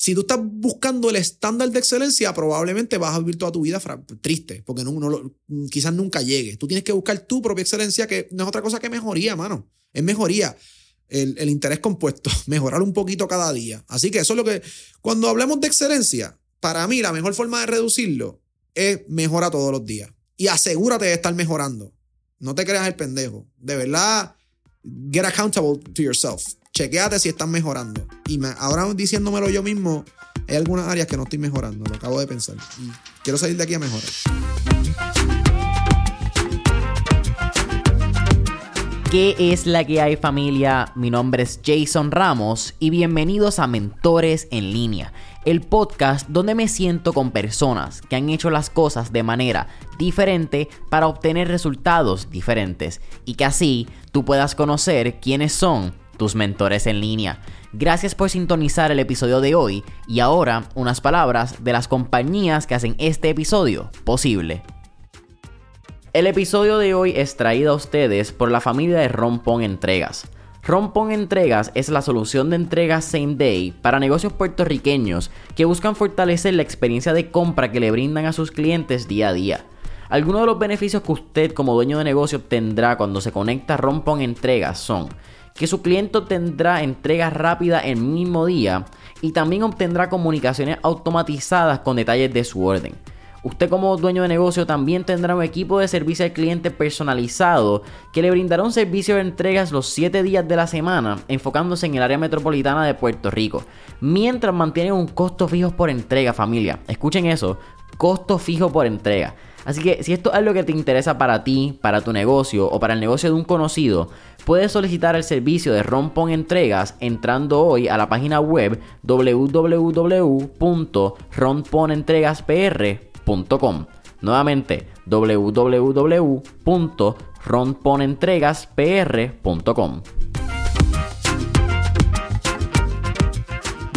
Si tú estás buscando el estándar de excelencia, probablemente vas a vivir toda tu vida triste, porque no, no, quizás nunca llegue. Tú tienes que buscar tu propia excelencia, que no es otra cosa que mejoría, mano. Es mejoría. El, interés compuesto, mejorar un poquito cada día. Así que eso es lo que, cuando hablemos de excelencia, para mí la mejor forma de reducirlo es mejora todos los días. Y asegúrate de estar mejorando. No te creas el pendejo. De verdad, get accountable to yourself. Chequéate si estás mejorando. Y ahora diciéndomelo yo mismo, hay algunas áreas que no estoy mejorando. Lo acabo de pensar. Y quiero salir de aquí a mejorar. ¿Qué es la que hay familia? Mi nombre es Jason Ramos y bienvenidos a Mentores en línea, el podcast donde me siento con personas que han hecho las cosas de manera diferente para obtener resultados diferentes y que así tú puedas conocer quiénes son tus mentores en línea. Gracias por sintonizar el episodio de hoy y ahora unas palabras de las compañías que hacen este episodio posible. El episodio de hoy es traído a ustedes por la familia de Rompón Entregas. Rompón Entregas es la solución de entregas same day para negocios puertorriqueños que buscan fortalecer la experiencia de compra que le brindan a sus clientes día a día. Algunos de los beneficios que usted como dueño de negocio obtendrá cuando se conecta a Rompón Entregas son que su cliente tendrá entrega rápida el mismo día y también obtendrá comunicaciones automatizadas con detalles de su orden. Usted como dueño de negocio también tendrá un equipo de servicio al cliente personalizado que le brindará un servicio de entregas los 7 días de la semana, enfocándose en el área metropolitana de Puerto Rico, mientras mantiene un costo fijo por entrega familia. Escuchen eso, costo fijo por entrega. Así que si esto es algo que te interesa para ti, para tu negocio o para el negocio de un conocido, puedes solicitar el servicio de Rompon Entregas entrando hoy a la página web www.romponentregaspr.com Nuevamente, www.ronponentregaspr.com.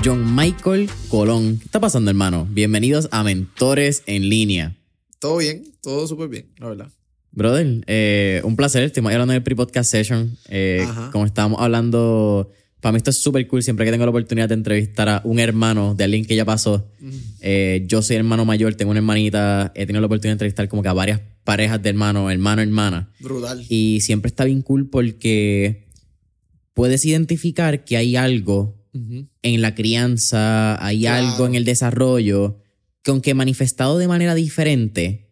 John Michael Colón. ¿Qué está pasando, hermano? Bienvenidos a Mentores en Línea. Todo bien, todo súper bien, la verdad. Brother, eh, un placer. Estamos hablando del pre-podcast session. Eh, como estábamos hablando para mí esto es súper cool siempre que tengo la oportunidad de entrevistar a un hermano de alguien que ya pasó. Eh, yo soy hermano mayor, tengo una hermanita, he tenido la oportunidad de entrevistar como que a varias parejas de hermanos, hermano, hermana. Brutal. Y siempre está bien cool porque puedes identificar que hay algo en la crianza, hay algo en el desarrollo, que aunque manifestado de manera diferente,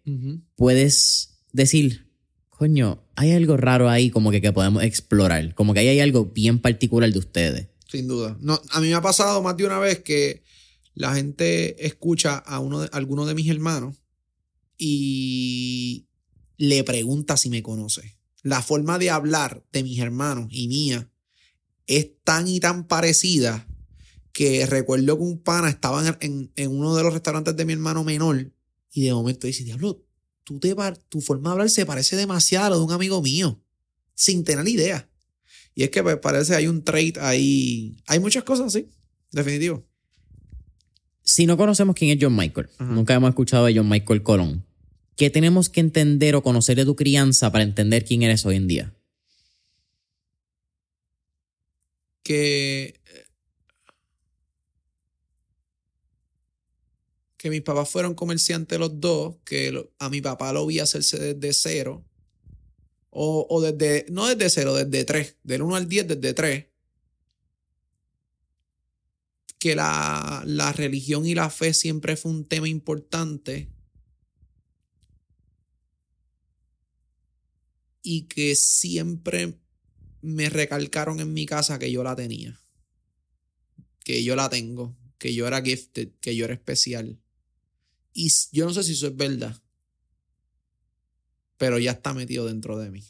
puedes decir, coño, hay algo raro ahí como que, que podemos explorar, como que ahí hay algo bien particular de ustedes. Sin duda. No, a mí me ha pasado más de una vez que la gente escucha a uno de, alguno de mis hermanos y le pregunta si me conoce. La forma de hablar de mis hermanos y mía es tan y tan parecida que recuerdo que un pana estaba en, en uno de los restaurantes de mi hermano menor y de momento dice, diablo, tú te, tu forma de hablar se parece demasiado a lo de un amigo mío, sin tener idea. Y es que pues, parece hay un trait ahí. Hay muchas cosas, sí, definitivo. Si no conocemos quién es John Michael, nunca hemos escuchado de John Michael Colón, ¿qué tenemos que entender o conocer de tu crianza para entender quién eres hoy en día? Que que mis papás fueron comerciantes los dos, que a mi papá lo vi hacerse desde cero, o, desde, no desde cero, desde tres, del 1 al 10 desde tres, que la, la religión y la fe siempre fue un tema importante y que siempre me recalcaron en mi casa que yo la tenía, que yo la tengo, que yo era gifted, que yo era especial. Y yo no sé si eso es verdad, pero ya está metido dentro de mí.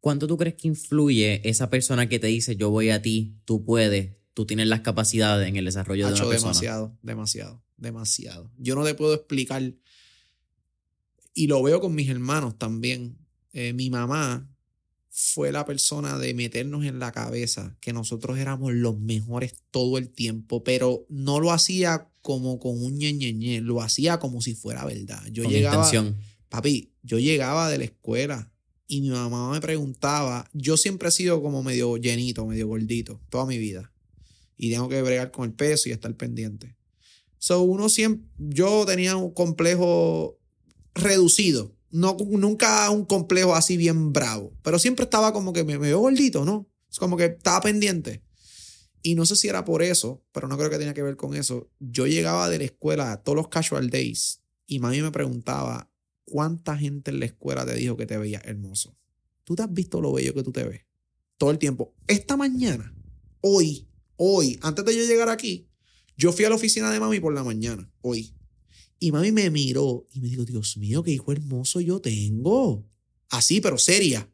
¿Cuánto tú crees que influye esa persona que te dice yo voy a ti, tú puedes, tú tienes las capacidades en el desarrollo de una persona? Demasiado, demasiado, demasiado. Yo no te puedo explicar y lo veo con mis hermanos también. Eh, mi mamá fue la persona de meternos en la cabeza que nosotros éramos los mejores todo el tiempo, pero no lo hacía como con un ñeñeñe, lo hacía como si fuera verdad. Yo llegaba, papi, yo llegaba de la escuela y mi mamá me preguntaba, yo siempre he sido como medio llenito, medio gordito, toda mi vida. y tengo que bregar con el peso y estar pendiente. So, uno siempre, yo tenía un complejo reducido, no, nunca un complejo así bien bravo, pero siempre estaba como que me, me veo gordito, ¿no? Es como que estaba pendiente. Y no sé si era por eso, pero no creo que tenía que ver con eso. Yo llegaba de la escuela a todos los casual days y mami me preguntaba, ¿cuánta gente en la escuela te dijo que te veías hermoso? ¿Tú te has visto lo bello que tú te ves? Todo el tiempo. Esta mañana, hoy, hoy, antes de yo llegar aquí, yo fui a la oficina de mami por la mañana, hoy. Y mami me miró y me dijo, Dios mío, qué hijo hermoso yo tengo. Así, pero seria.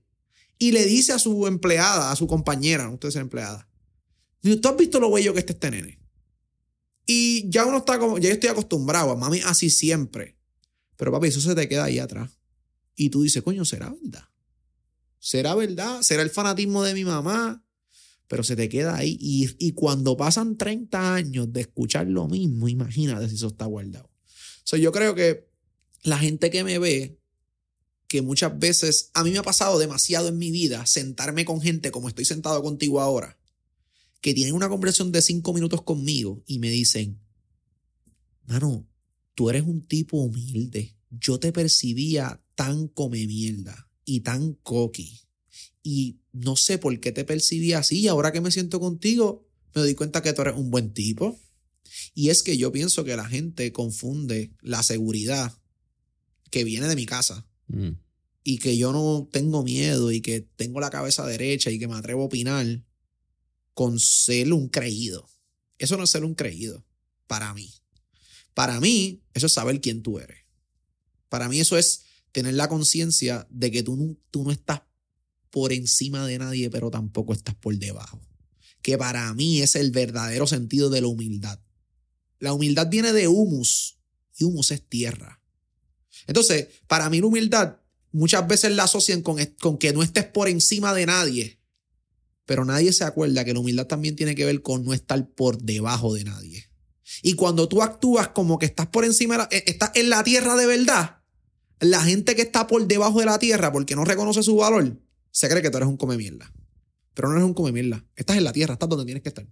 Y le dice a su empleada, a su compañera, no usted es empleada, ¿tú has visto lo bello que está este nene? Y ya uno está como, ya yo estoy acostumbrado a mami así siempre. Pero papi, eso se te queda ahí atrás. Y tú dices, coño, ¿será verdad? ¿Será verdad? ¿Será el fanatismo de mi mamá? Pero se te queda ahí. Y, y cuando pasan 30 años de escuchar lo mismo, imagínate si eso está guardado. So, yo creo que la gente que me ve, que muchas veces, a mí me ha pasado demasiado en mi vida sentarme con gente como estoy sentado contigo ahora, que tienen una conversación de cinco minutos conmigo y me dicen, mano, tú eres un tipo humilde. Yo te percibía tan come mierda y tan coqui. Y no sé por qué te percibía así. Y ahora que me siento contigo, me doy cuenta que tú eres un buen tipo. Y es que yo pienso que la gente confunde la seguridad que viene de mi casa Mm. y que yo no tengo miedo y que tengo la cabeza derecha y que me atrevo a opinar con ser un creído. Eso no es ser un creído para mí. Para mí, eso es saber quién tú eres. Para mí eso es tener la conciencia de que tú no, tú no estás por encima de nadie, pero tampoco estás por debajo. Que para mí es el verdadero sentido de la humildad. La humildad viene de humus y humus es tierra. Entonces, para mí la humildad muchas veces la asocian con, con que no estés por encima de nadie. Pero nadie se acuerda que la humildad también tiene que ver con no estar por debajo de nadie. Y cuando tú actúas como que estás por encima, eh, estás en la tierra de verdad, la gente que está por debajo de la tierra porque no reconoce su valor, se cree que tú eres un come mierda. Pero no eres un come mierda. Estás en la tierra, estás donde tienes que estar.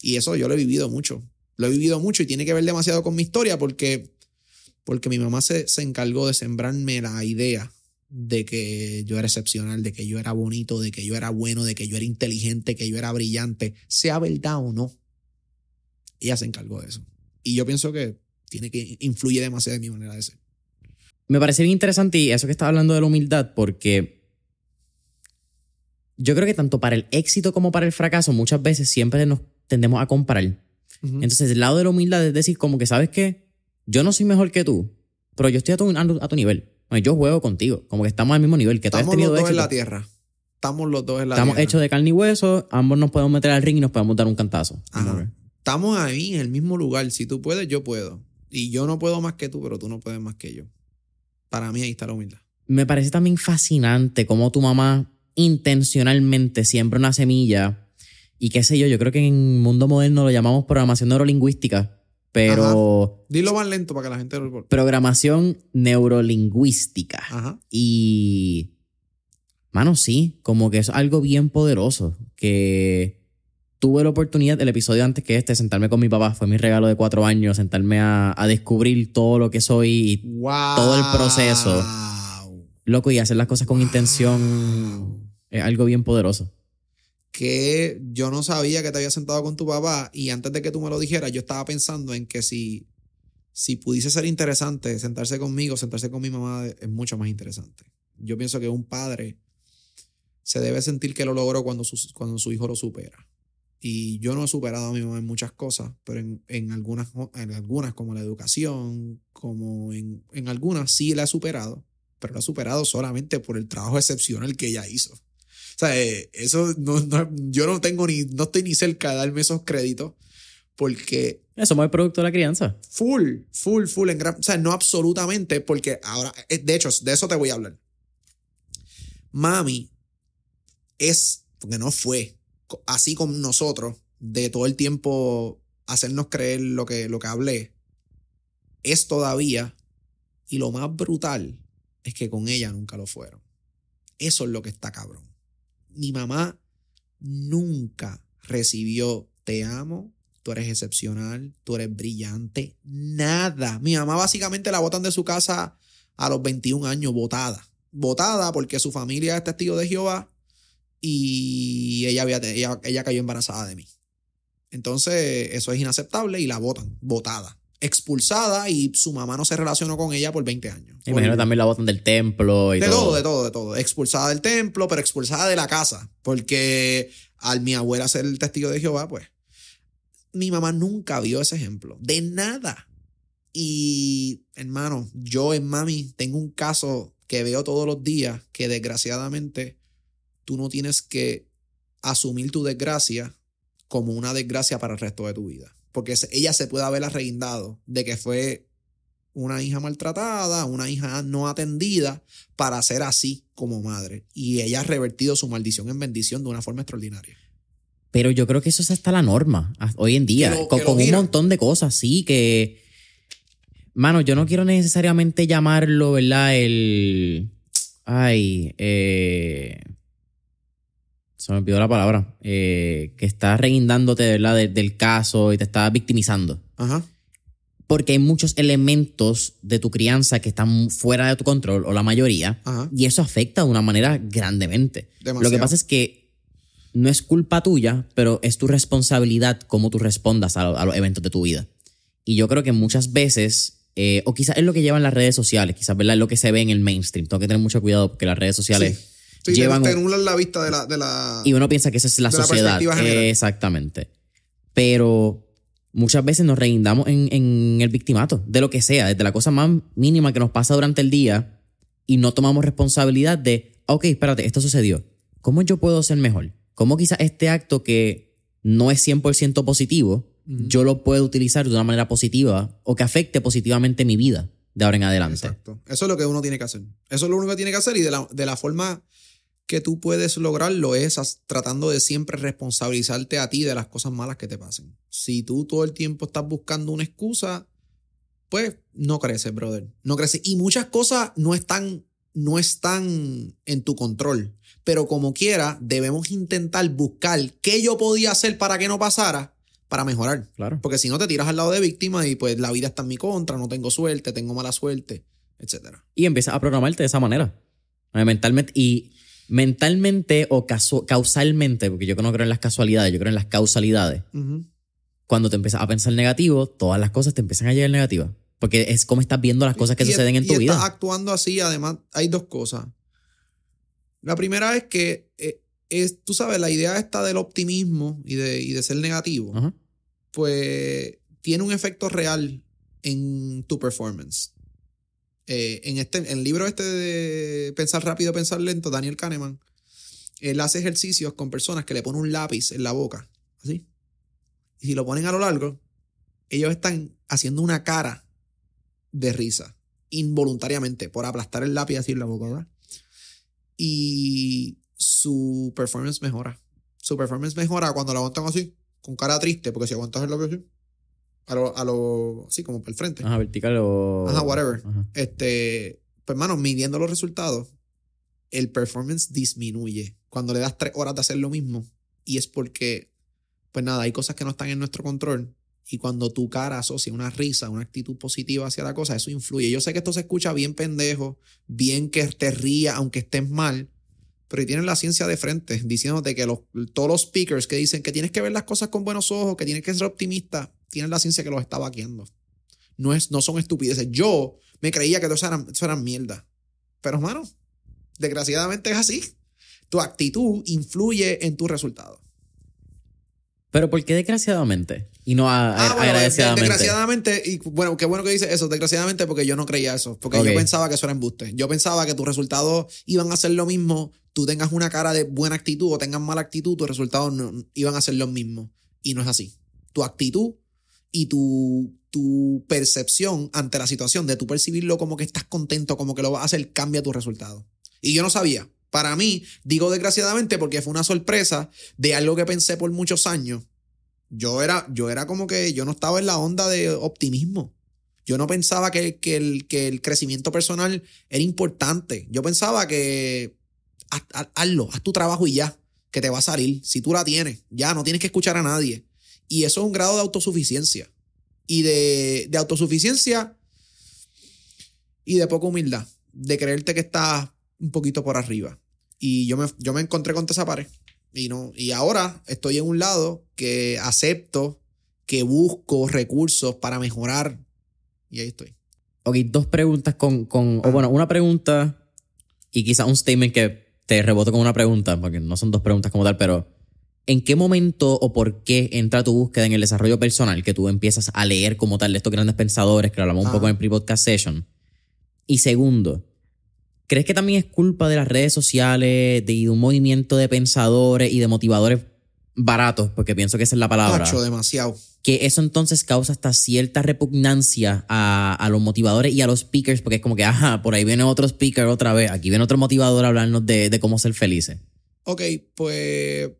Y eso yo lo he vivido mucho. Lo he vivido mucho y tiene que ver demasiado con mi historia porque, porque mi mamá se, se encargó de sembrarme la idea de que yo era excepcional, de que yo era bonito, de que yo era bueno, de que yo era inteligente, que yo era brillante, sea verdad o no. Ella se encargó de eso. Y yo pienso que tiene que influye demasiado en mi manera de ser. Me parece bien interesante y eso que estás hablando de la humildad, porque yo creo que tanto para el éxito como para el fracaso, muchas veces siempre nos tendemos a comparar. Entonces, el lado de la humildad es decir, como que, ¿sabes qué? Yo no soy mejor que tú, pero yo estoy a tu, a tu nivel. Bueno, Yo juego contigo, como que estamos al mismo nivel, que tú has Estamos los tenido dos en la tierra. Estamos los dos en la Estamos tierra. hechos de carne y hueso, ambos nos podemos meter al ring y nos podemos dar un cantazo. Ajá. Estamos ahí en el mismo lugar. Si tú puedes, yo puedo. Y yo no puedo más que tú, pero tú no puedes más que yo. Para mí ahí está la humildad. Me parece también fascinante cómo tu mamá intencionalmente siembra una semilla y qué sé yo, yo creo que en el mundo moderno lo llamamos programación neurolingüística, pero Dilo más lento para que la gente lo... programación neurolingüística. Ajá. Y, mano, sí, como que es algo bien poderoso. Que tuve la oportunidad, el episodio antes que este, sentarme con mi papá, fue mi regalo de cuatro años, sentarme a, a descubrir todo lo que soy y, Wow. Todo el proceso. loco, y hacer las cosas con intención. Es algo bien poderoso. Que yo no sabía que te había sentado con tu papá y antes de que tú me lo dijeras, yo estaba pensando en que si, si pudiese ser interesante sentarse conmigo, sentarse con mi mamá es mucho más interesante. Yo pienso que un padre se debe sentir que lo logró cuando su, cuando su hijo lo supera. Y yo no he superado a mi mamá en muchas cosas, pero en, en algunas, en algunas, como la educación, como en, en algunas sí la he superado, pero la he superado solamente por el trabajo excepcional que ella hizo. O sea, eh, eso no, no- yo no tengo ni, no estoy ni cerca de darme esos créditos porque Eso somos el producto de la crianza. full, full, full, en gran, o sea, no absolutamente, porque ahora, eh, de hecho, de eso te voy a hablar. Mami es, porque no fue así con nosotros, de todo el tiempo hacernos creer lo que, lo que hablé, es todavía, y lo más brutal es que con ella nunca lo fueron. Eso es lo que está cabrón. Mi mamá nunca recibió te amo, tú eres excepcional, tú eres brillante, nada. Mi mamá básicamente la botan de su casa a los 21 años, botada. Botada porque su familia es testigo de Jehová y ella, había, ella, ella cayó embarazada de mí. Entonces, eso es inaceptable y la botan, botada expulsada y su mamá no se relacionó con ella por 20 años. Imagino también la botan del templo y de todo. De todo, de todo, Expulsada del templo, pero expulsada de la casa. Porque al mi abuela ser el testigo de Jehová, pues mi mamá nunca vio ese ejemplo. De nada. Y hermano, yo en mami tengo un caso que veo todos los días que desgraciadamente tú no tienes que asumir tu desgracia como una desgracia para el resto de tu vida porque ella se puede haber arreguindado de que fue una hija maltratada, una hija no atendida, para ser así como madre. Y ella ha revertido su maldición en bendición de una forma extraordinaria. Pero yo creo que eso es hasta la norma hoy en día, con, un montón de cosas, sí, que... Mano, yo no quiero necesariamente llamarlo, ¿verdad? El... Ay, eh se me olvidó la palabra, eh, que está reguindándote ¿verdad? del caso y te está victimizando. Ajá. Porque hay muchos elementos de tu crianza que están fuera de tu control, o la mayoría, y eso afecta de una manera grandemente. Lo que pasa es que no es culpa tuya, pero es tu responsabilidad cómo tú respondas a, los eventos de tu vida. Y yo creo que muchas veces, eh, o quizás es lo que llevan las redes sociales, quizás ¿verdad? es lo que se ve en el mainstream. Tengo que tener mucho cuidado porque las redes sociales llevan te la vista de la, de la, Y uno piensa que esa es la sociedad. Exactamente. Pero muchas veces nos reindamos en, en, el victimato, de lo que sea, desde la cosa más mínima que nos pasa durante el día y no tomamos responsabilidad de, ok, espérate, esto sucedió. ¿Cómo yo puedo ser mejor? ¿Cómo quizás este acto que no es 100% positivo, yo lo puedo utilizar de una manera positiva o que afecte positivamente mi vida de ahora en adelante? Exacto. Eso es lo que uno tiene que hacer. Eso es lo único que tiene que hacer y de la, de la forma que tú puedes lograrlo es tratando de siempre responsabilizarte a ti de las cosas malas que te pasen. Si tú todo el tiempo estás buscando una excusa, pues no creces, brother. No creces. Y muchas cosas no están, no están en tu control. Pero como quiera, debemos intentar buscar qué yo podía hacer para que no pasara para mejorar. Claro. Porque si no te tiras al lado de víctima y pues la vida está en mi contra, no tengo suerte, tengo mala suerte, etc. Y empiezas a programarte de esa manera. Mentalmente. Y mentalmente o causalmente, porque yo no creo en las casualidades, yo creo en las causalidades. Cuando te empiezas a pensar negativo, todas las cosas te empiezan a llegar negativas. Porque es como estás viendo las cosas que suceden en tu vida. Estás actuando así, además, hay dos cosas. La primera es que, eh, es, tú sabes, la idea esta del optimismo y de, y de ser negativo, pues tiene un efecto real en tu performance. Eh, en, este, el libro este de Pensar rápido, pensar lento, Daniel Kahneman, él hace ejercicios con personas que le ponen un lápiz en la boca, así. Y si lo ponen a lo largo, ellos están haciendo una cara de risa, involuntariamente, por aplastar el lápiz así en la boca, ¿verdad? Y su performance mejora. Su performance mejora cuando lo aguantan así, con cara triste, porque si aguantas el lápiz así, a lo, a lo así como para el frente. Ajá, vertical o. Ajá, whatever. Este, pues, hermano, midiendo los resultados, el performance disminuye. Cuando le das tres horas de hacer lo mismo, y es porque, pues nada, hay cosas que no están en nuestro control. Y cuando tu cara asocia una risa, una actitud positiva hacia la cosa, eso influye. Yo sé que esto se escucha bien pendejo, bien que te ría, aunque estés mal, pero tienen la ciencia de frente, diciéndote que los, todos los speakers que dicen que tienes que ver las cosas con buenos ojos, que tienes que ser optimista, tienen la ciencia que los está vaqueando. No, es, no son estupideces. Yo me creía que eso eran, eso eran mierda. Pero, hermano, desgraciadamente es así. Tu actitud influye en tu resultado. Pero ¿por qué desgraciadamente? Y no ah, agradecidamente. desgraciadamente, y bueno, qué bueno que dices eso, desgraciadamente porque yo no creía eso, porque yo pensaba que eso era embuste. Yo pensaba que tus resultados iban a ser lo mismo, tú tengas una cara de buena actitud o tengas mala actitud, tus resultados no, iban a ser lo mismo. Y no es así. Tu actitud y tu, tu percepción ante la situación, de tu percibirlo como que estás contento, como que lo vas a hacer, cambia tu resultado. Y yo no sabía. Para mí, digo desgraciadamente porque fue una sorpresa de algo que pensé por muchos años. Yo era, yo era como que yo no estaba en la onda de optimismo. Yo no pensaba que, que, el, que el crecimiento personal era importante. Yo pensaba que hazlo, haz tu trabajo y ya, que te va a salir. Si tú la tienes, ya no tienes que escuchar a nadie. Y eso es un grado de autosuficiencia. Y de, de autosuficiencia y de poca humildad. De creerte que estás un poquito por arriba. Y yo me, yo me encontré con esa pared. Y, no, y ahora estoy en un lado que acepto, que busco recursos para mejorar. Y ahí estoy. Ok, dos preguntas con, con o bueno, una pregunta y quizás un statement que te reboto con una pregunta, porque no son dos preguntas como tal, pero ¿en qué momento o por qué entra tu búsqueda en el desarrollo personal que tú empiezas a leer como tal de estos grandes pensadores que lo hablamos un poco en el pre-podcast session? Y segundo, ¿crees que también es culpa de las redes sociales, de un movimiento de pensadores y de motivadores baratos? Porque pienso que esa es la palabra. Tacho, demasiado. Que eso entonces causa hasta cierta repugnancia a, a, los motivadores y a los speakers, porque es como que, ajá, por ahí viene otro speaker otra vez, aquí viene otro motivador a hablarnos de, de cómo ser felices. Ok, pues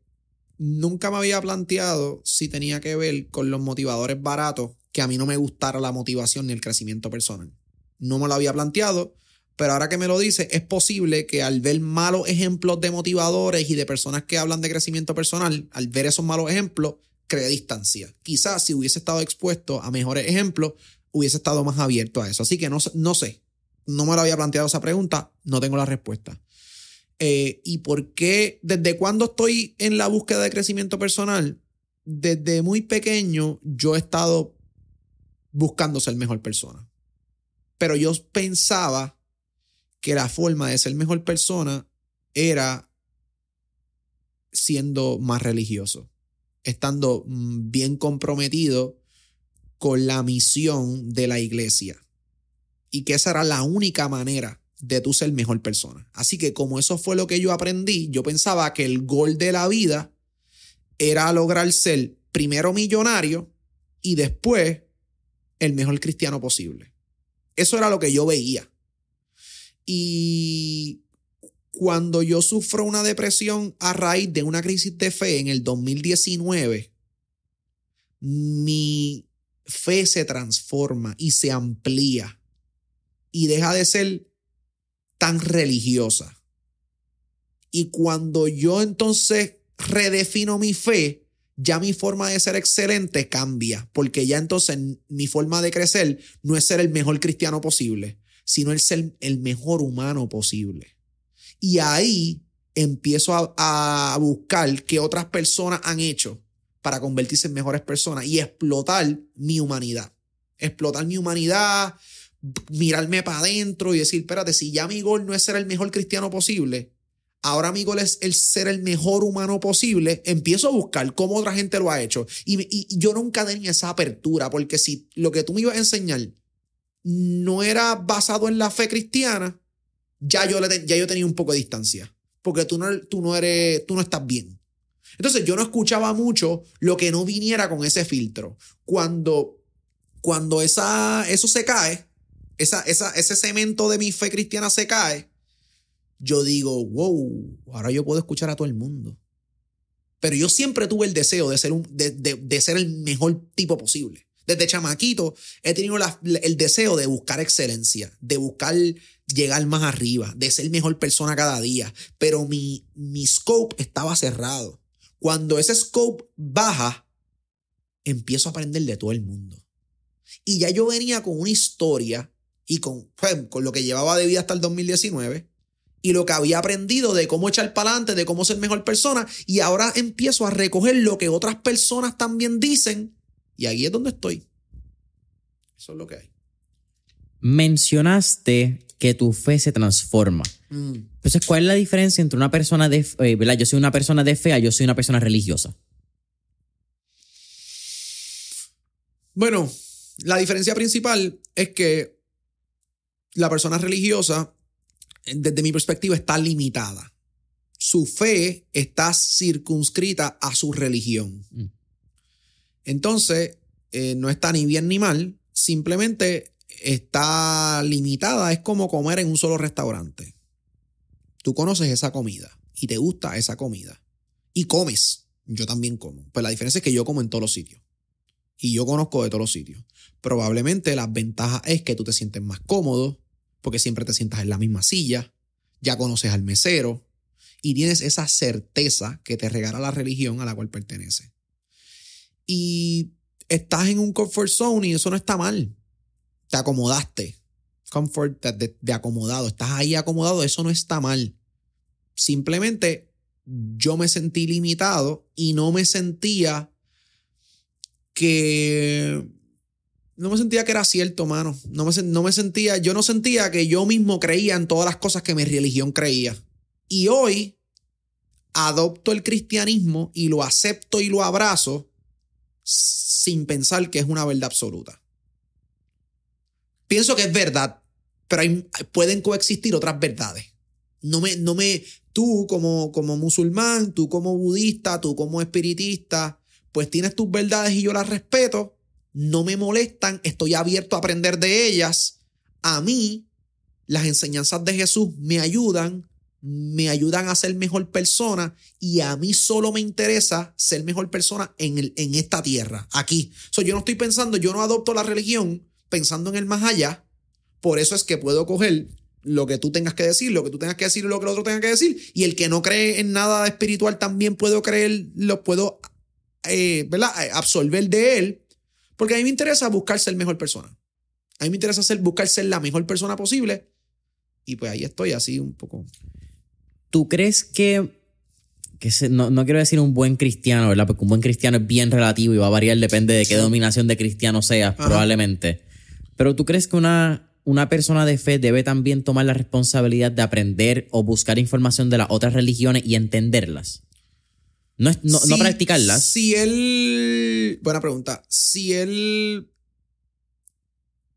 nunca me había planteado si tenía que ver con los motivadores baratos que a mí no me gustara la motivación ni el crecimiento personal. No me lo había planteado, pero ahora que me lo dice, es posible que al ver malos ejemplos de motivadores y de personas que hablan de crecimiento personal, al ver esos malos ejemplos, cree distancia. Quizás si hubiese estado expuesto a mejores ejemplos, hubiese estado más abierto a eso. Así que no, no sé, no me lo había planteado esa pregunta, no tengo la respuesta. Eh, ¿Y por qué? ¿Desde cuándo estoy en la búsqueda de crecimiento personal? Desde muy pequeño yo he estado buscando ser mejor persona. Pero yo pensaba que la forma de ser mejor persona era siendo más religioso, estando mm, bien comprometido con la misión de la iglesia. Y que esa era la única manera de tú ser mejor persona. Así que como eso fue lo que yo aprendí, yo pensaba que el gol de la vida era lograr ser primero millonario y después el mejor cristiano posible. Eso era lo que yo veía. Y cuando yo sufro una depresión a raíz de una crisis de fe en el 2019, mi fe se transforma y se amplía y deja de ser tan religiosa. Y cuando yo entonces redefino mi fe, ya mi forma de ser excelente cambia, porque ya entonces mi forma de crecer no es ser el mejor cristiano posible, sino el ser el mejor humano posible. Y ahí empiezo a, a buscar qué otras personas han hecho para convertirse en mejores personas y explotar mi humanidad. Explotar mi humanidad, mirarme para adentro y decir, espérate, si ya mi gol no es ser el mejor cristiano posible, ahora mi gol es el ser el mejor humano posible, empiezo a buscar cómo otra gente lo ha hecho. Y, yo nunca tenía esa apertura, porque si lo que tú me ibas a enseñar no era basado en la fe cristiana, ya yo, ya yo tenía un poco de distancia, porque tú no, tú no eres, tú no estás bien. Entonces yo no escuchaba mucho lo que no viniera con ese filtro. Cuando, cuando esa, eso se cae, esa, ese cemento de mi fe cristiana se cae, yo digo, wow, ahora yo puedo escuchar a todo el mundo. Pero yo siempre tuve el deseo de ser, un, de, ser el mejor tipo posible. Desde chamaquito he tenido el deseo de buscar excelencia, de buscar llegar más arriba, de ser mejor persona cada día. Pero mi, mi scope estaba cerrado. Cuando ese scope baja, empiezo a aprender de todo el mundo. Y ya yo venía con una historia y con, con lo que llevaba de vida hasta el 2019 y lo que había aprendido de cómo echar para adelante, de cómo ser mejor persona, y ahora empiezo a recoger lo que otras personas también dicen, y ahí es donde estoy. Eso es lo que hay. Mencionaste que tu fe se transforma. Mm. Entonces, ¿cuál es la diferencia entre una persona de eh, ¿verdad? Yo soy una persona de fe, yo soy una persona religiosa. Bueno, la diferencia principal es que la persona religiosa, desde mi perspectiva, está limitada. Su fe está circunscrita a su religión. Mm. Entonces, eh, no está ni bien ni mal, simplemente está limitada. Es como comer en un solo restaurante. Tú conoces esa comida y te gusta esa comida y comes. Yo también como. Pues la diferencia es que yo como en todos los sitios. Y yo conozco de todos los sitios. Probablemente las ventajas es que tú te sientes más cómodo, porque siempre te sientas en la misma silla, ya conoces al mesero y tienes esa certeza que te regala la religión a la cual pertenece. y estás en un comfort zone y eso no está mal. Te acomodaste. Comfort de, de acomodado. Estás ahí acomodado, eso no está mal. Simplemente yo me sentí limitado y no me sentía que no me sentía que era cierto, mano. No me, no me sentía, yo no sentía que yo mismo creía en todas las cosas que mi religión creía. Y hoy adopto el cristianismo y lo acepto y lo abrazo sin pensar que es una verdad absoluta. Pienso que es verdad, pero pueden coexistir otras verdades. No me, no me, tú como, como musulmán, tú como budista, tú como espiritista, pues tienes tus verdades y yo las respeto, no me molestan, estoy abierto a aprender de ellas. A mí, las enseñanzas de Jesús me ayudan, me ayudan a ser mejor persona y a mí solo me interesa ser mejor persona en, en esta tierra, aquí. So, yo no estoy pensando, yo no adopto la religión pensando en el más allá, por eso es que puedo coger lo que tú tengas que decir, lo que tú tengas que decir y lo que el otro tenga que decir. Y el que no cree en nada espiritual también puedo creer, lo puedo eh, ¿verdad? Absorber de él, porque a mí me interesa buscar ser mejor persona. A mí me interesa ser, buscar ser la mejor persona posible. Y pues ahí estoy así un poco. ¿Tú crees que, que no, no, quiero decir un buen cristiano, ¿verdad? Porque un buen cristiano es bien relativo y va a variar, depende de qué dominación de cristiano seas, probablemente. Pero ¿tú crees que una, una persona de fe debe también tomar la responsabilidad de aprender o buscar información de las otras religiones y entenderlas? No, no, practicarlas. Si él. Buena pregunta. Si él.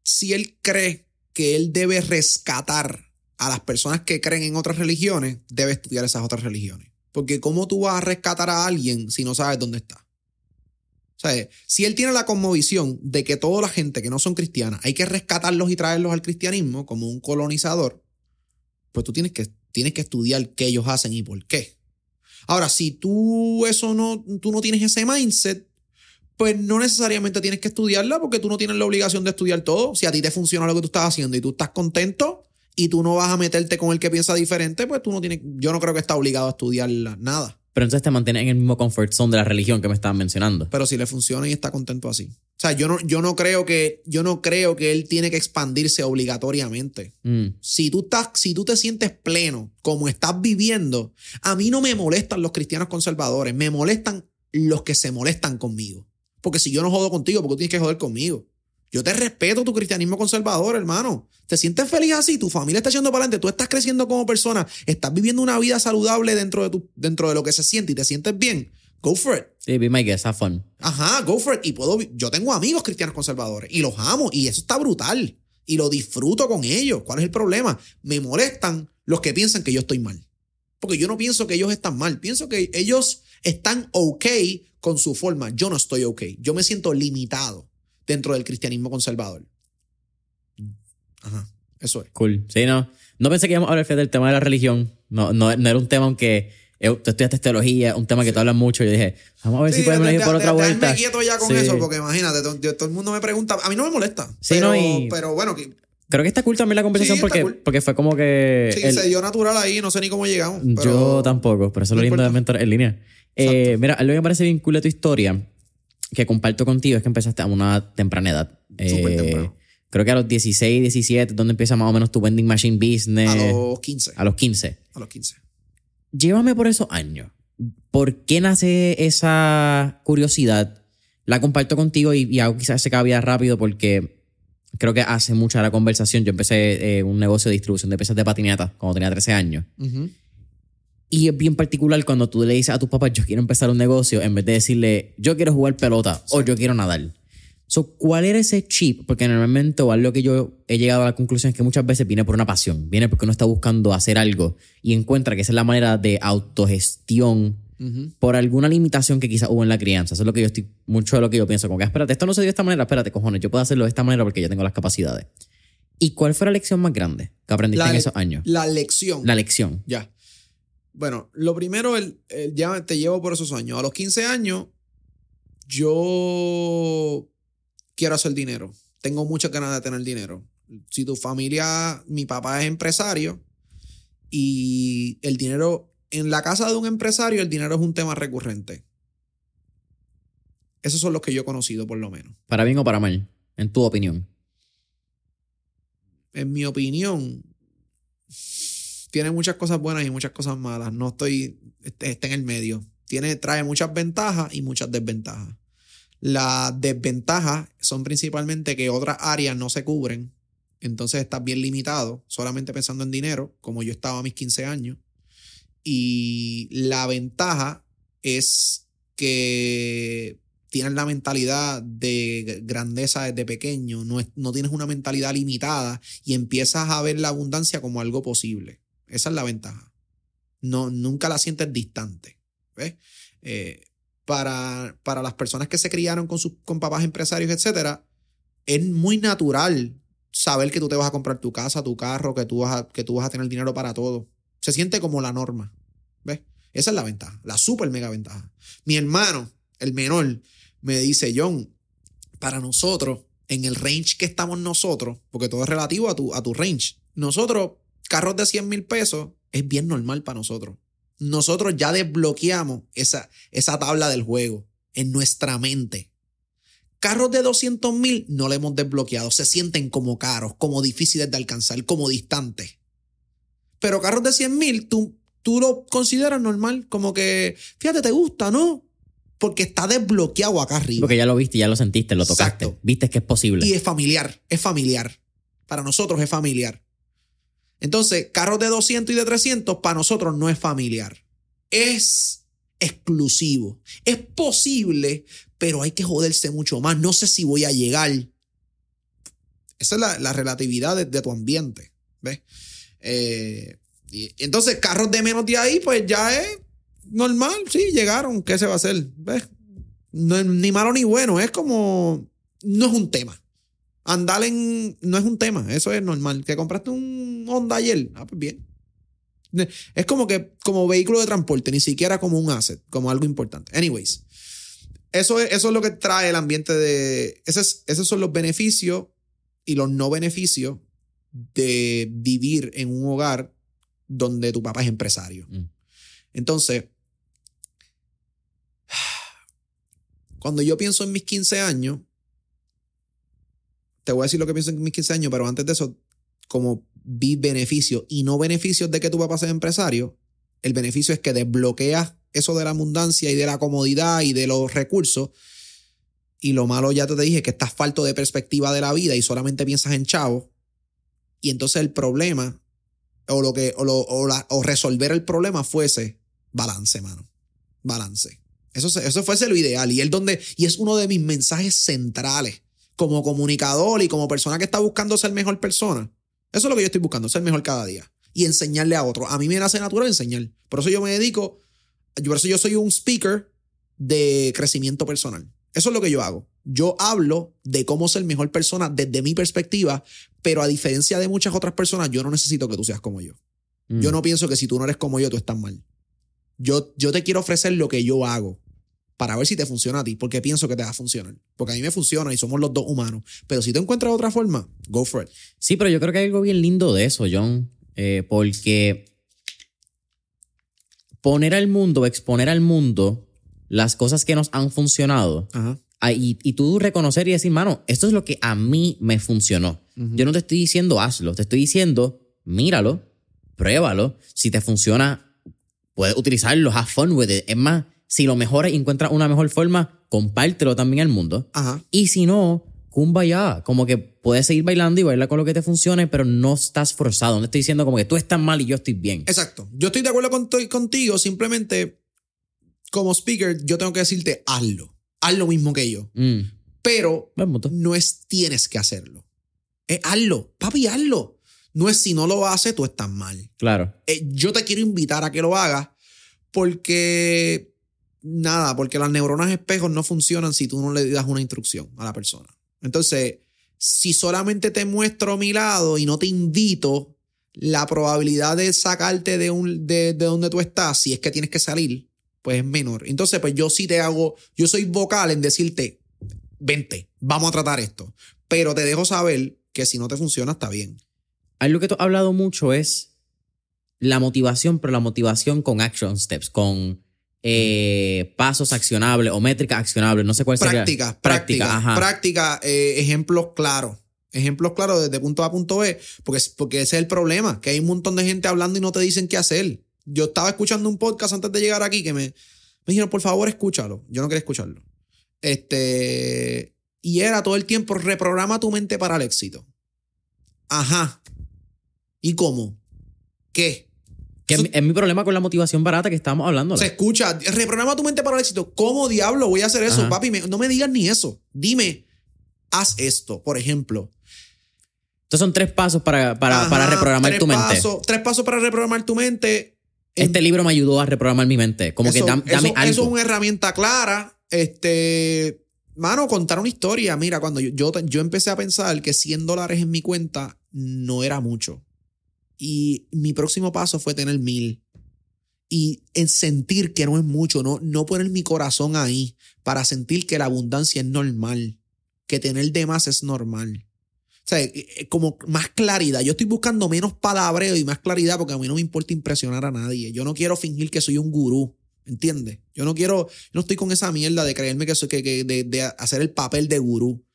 Si él cree que él debe rescatar a las personas que creen en otras religiones, debe estudiar esas otras religiones. Porque ¿cómo tú vas a rescatar a alguien si no sabes dónde está? O sea, si él tiene la conmovisión de que toda la gente que no son cristianas hay que rescatarlos y traerlos al cristianismo como un colonizador, pues tú tienes que, tienes que estudiar qué ellos hacen y por qué. Ahora, si tú eso no, tú no tienes ese mindset, pues no necesariamente tienes que estudiarla porque tú no tienes la obligación de estudiar todo. Si a ti te funciona lo que tú estás haciendo y tú estás contento y tú no vas a meterte con el que piensa diferente, pues tú no tienes, yo no creo que estás obligado a estudiar nada. Pero entonces te mantienes en el mismo comfort zone de la religión que me estaban mencionando. Pero si le funciona y está contento así. O sea, yo no, yo no creo que, yo no creo que él tiene que expandirse obligatoriamente. Mm. Si tú estás, si tú te sientes pleno, como estás viviendo, a mí no me molestan los cristianos conservadores, me molestan los que se molestan conmigo. Porque si yo no jodo contigo, porque tú tienes que joder conmigo. Yo te respeto tu cristianismo conservador, hermano. ¿Te sientes feliz así? Tu familia está echando para adelante, tú estás creciendo como persona, estás viviendo una vida saludable dentro de, tu, dentro de lo que se siente y te sientes bien. Go for it. Sí, be my guest, have fun. Ajá, go for it. Y puedo, yo tengo amigos cristianos conservadores y los amo y eso está brutal. Y lo disfruto con ellos. ¿Cuál es el problema? Me molestan los que piensan que yo estoy mal. Porque yo no pienso que ellos están mal. Pienso que ellos están ok con su forma. Yo no estoy ok. Yo me siento limitado dentro del cristianismo conservador. Ajá, eso es. Cool. Sí, no. No pensé que íbamos a hablar del tema de la religión. No, no, no era un tema aunque tú estudiaste teología, un tema que te hablan mucho. Yo dije, vamos a ver si podemos ir por otra vuelta. Quieto ya con eso, porque imagínate, todo, el mundo me pregunta. A mí no me molesta. Sí, pero, no, pero bueno. Creo que está cool también la conversación porque, porque fue como que. Sí, se dio natural ahí, no sé ni cómo llegamos. Yo tampoco, pero eso es lo lindo de mentor en línea. Eh, mira, algo que me parece bien cool de tu historia, que comparto contigo, es que empezaste a una temprana edad. Eh, creo que a los 16, 17, donde empieza más o menos tu vending machine business. A los 15. A los 15. A los 15 llévame por esos años. ¿Por qué nace esa curiosidad? La comparto contigo y, y hago quizás se cabía rápido porque creo que hace mucha la conversación. Yo empecé eh, un negocio de distribución de piezas de patineta cuando tenía 13 años. Y es bien particular cuando tú le dices a tus papás, yo quiero empezar un negocio, en vez de decirle, yo quiero jugar pelota o yo quiero nadar. So, ¿Cuál era ese chip? Porque normalmente, o algo que yo he llegado a la conclusión es que muchas veces viene por una pasión, viene porque uno está buscando hacer algo y encuentra que esa es la manera de autogestión por alguna limitación que quizás hubo en la crianza. Eso es lo que yo estoy, mucho de lo que yo pienso, como que, espérate, esto no se dio de esta manera, espérate, cojones, yo puedo hacerlo de esta manera porque yo tengo las capacidades. ¿Y cuál fue la lección más grande que aprendiste en esos años? La lección. La lección. Ya. Bueno, lo primero, el, ya te llevo por esos años. A los 15 años, yo quiero hacer dinero. Tengo muchas ganas de tener dinero. Si tu familia, mi papá es empresario y el dinero, en la casa de un empresario, el dinero es un tema recurrente. Esos son los que yo he conocido, por lo menos. Para bien o para mal, en tu opinión. En mi opinión, tiene muchas cosas buenas y muchas cosas malas. No estoy, este, está en el medio. Tiene, trae muchas ventajas y muchas desventajas. Las desventajas son principalmente que otras áreas no se cubren. Entonces estás bien limitado, solamente pensando en dinero, como yo estaba a mis 15 años. Y la ventaja es que tienes la mentalidad de grandeza desde pequeño, no, no tienes una mentalidad limitada y empiezas a ver la abundancia como algo posible. Esa es la ventaja. No, nunca la sientes distante. ¿ves? Eh, para, para las personas que se criaron con, sus, con papás empresarios, etcétera, es muy natural saber que tú te vas a comprar tu casa, tu carro, que tú vas a, que tú vas a tener dinero para todo. Se siente como la norma. ¿Ves? Esa es la ventaja, la super mega ventaja. Mi hermano, el menor, me dice, John, para nosotros, en el range que estamos nosotros, porque todo es relativo a tu, a tu range, nosotros, carros de 100 mil pesos, es bien normal para nosotros. Nosotros ya desbloqueamos esa, esa tabla del juego en nuestra mente. Carros de 200 mil no le hemos desbloqueado, se sienten como caros, como difíciles de alcanzar, como distantes. Pero carros de 100 mil, tú, tú lo consideras normal, como que, fíjate, te gusta, ¿no? Porque está desbloqueado acá arriba. Porque ya lo viste, ya lo sentiste, lo tocaste. Exacto. Viste que es posible. Y es familiar, es familiar. Para nosotros es familiar. Entonces, carros de 200 y de 300 para nosotros no es familiar. Es exclusivo. Es posible, pero hay que joderse mucho más. No sé si voy a llegar. Esa es la, la relatividad de, tu ambiente. ¿Ves? Eh, entonces, carros de menos de ahí, pues ya es normal. Sí, llegaron. ¿Qué se va a hacer? ¿Ves? No ni malo ni bueno. Es como. No es un tema. Andar en. No es un tema. Eso es normal. Que compraste un Honda ayer. Ah, pues bien. Es como que, como vehículo de transporte, ni siquiera como un asset, como algo importante. Anyways, eso es, eso es lo que trae el ambiente de. Esos, esos son los beneficios y los no beneficios de vivir en un hogar donde tu papá es empresario. Mm. Entonces, cuando yo pienso en mis 15 años, te voy a decir lo que pienso en mis 15 años, pero antes de eso, como vi beneficios y no beneficios de que tu papá sea empresario, el beneficio es que desbloqueas eso de la abundancia y de la comodidad y de los recursos. Y lo malo ya te dije que estás falto de perspectiva de la vida y solamente piensas en chavo. Y entonces el problema o lo que o, lo, o, la, o resolver el problema fuese balance, mano. Balance. Eso, eso fuese lo ideal y es donde y es uno de mis mensajes centrales como comunicador y como persona que está buscando ser mejor persona. Eso es lo que yo estoy buscando, ser mejor cada día y enseñarle a otro. A mí me nace natural enseñar. Por eso yo me dedico, por eso yo soy un speaker de crecimiento personal. Eso es lo que yo hago. Yo hablo de cómo ser mejor persona desde mi perspectiva, pero a diferencia de muchas otras personas, yo no necesito que tú seas como yo. Mm. Yo no pienso que si tú no eres como yo, tú estás mal. Yo, yo te quiero ofrecer lo que yo hago para ver si te funciona a ti, porque pienso que te va a funcionar. Porque a mí me funciona y somos los dos humanos. Pero si tú encuentras otra forma, go for it. Sí, pero yo creo que hay algo bien lindo de eso, John, eh, porque poner al mundo, exponer al mundo las cosas que nos han funcionado Ajá. y, y, tú reconocer y decir, mano, esto es lo que a mí me funcionó. Uh -huh. Yo no te estoy diciendo hazlo, te estoy diciendo míralo, pruébalo. Si te funciona, puedes utilizarlo, have fun with it. Es más, si lo mejoras y encuentras una mejor forma, compártelo también al mundo. Ajá. Y si no, ya Como que puedes seguir bailando y bailar con lo que te funcione, pero no estás forzado. No estoy diciendo como que tú estás mal y yo estoy bien. Exacto. Yo estoy de acuerdo con, contigo. Simplemente, como speaker, yo tengo que decirte, hazlo. Haz lo mismo que yo. Mm. Pero no es tienes que hacerlo. Es hazlo. Papi, hazlo. No es si no lo haces, tú estás mal. Claro. Eh, yo te quiero invitar a que lo hagas porque nada, porque las neuronas espejos no funcionan si tú no le das una instrucción a la persona. Entonces, si solamente te muestro mi lado y no te invito, la probabilidad de sacarte de, un, de, de donde tú estás, si es que tienes que salir, pues es menor. Entonces, pues yo sí te hago, yo soy vocal en decirte, vente, vamos a tratar esto. Pero te dejo saber que si no te funciona, está bien. Algo que tú has hablado mucho es la motivación, pero la motivación con action steps, con eh, pasos accionables o métricas accionables, no sé cuál sería. Práctica, práctica, ajá. práctica, eh, ejemplos claros. Ejemplos claros desde punto A a punto B, porque, porque ese es el problema, que hay un montón de gente hablando y no te dicen qué hacer. Yo estaba escuchando un podcast antes de llegar aquí que me, me dijeron, por favor, escúchalo. Yo no quería escucharlo. Este, y era todo el tiempo, reprograma tu mente para el éxito. Ajá. ¿Y cómo? ¿Qué? Que es, Eso- mi- es mi problema con la motivación barata que estábamos hablando. Se escucha, reprograma tu mente para el éxito. ¿Cómo diablo voy a hacer eso, Ajá. papi? Me- no me digas ni eso. Dime, haz esto, por ejemplo. Estos son tres pasos para, para, Ajá, para reprogramar tu mente. tres pasos para reprogramar tu mente. Este libro me ayudó a reprogramar mi mente. Como que Eso- dam- dame eso, algo. eso es una herramienta clara. Este, mano, contar una historia. Mira, cuando yo, yo, yo empecé a pensar que 100 dólares en mi cuenta no era mucho. Y mi próximo paso fue tener mil. Y en sentir que no es mucho, no, no poner mi corazón ahí para sentir que la abundancia es normal, que tener de más es normal. O sea, eh, eh, como más claridad. Yo estoy buscando menos palabreo y más claridad porque a mí no me importa impresionar a nadie. Yo no quiero fingir que soy un gurú. ¿Entiendes? Yo no quiero, yo no estoy con esa mierda de creerme que soy, que, que- de, de hacer el papel de gurú.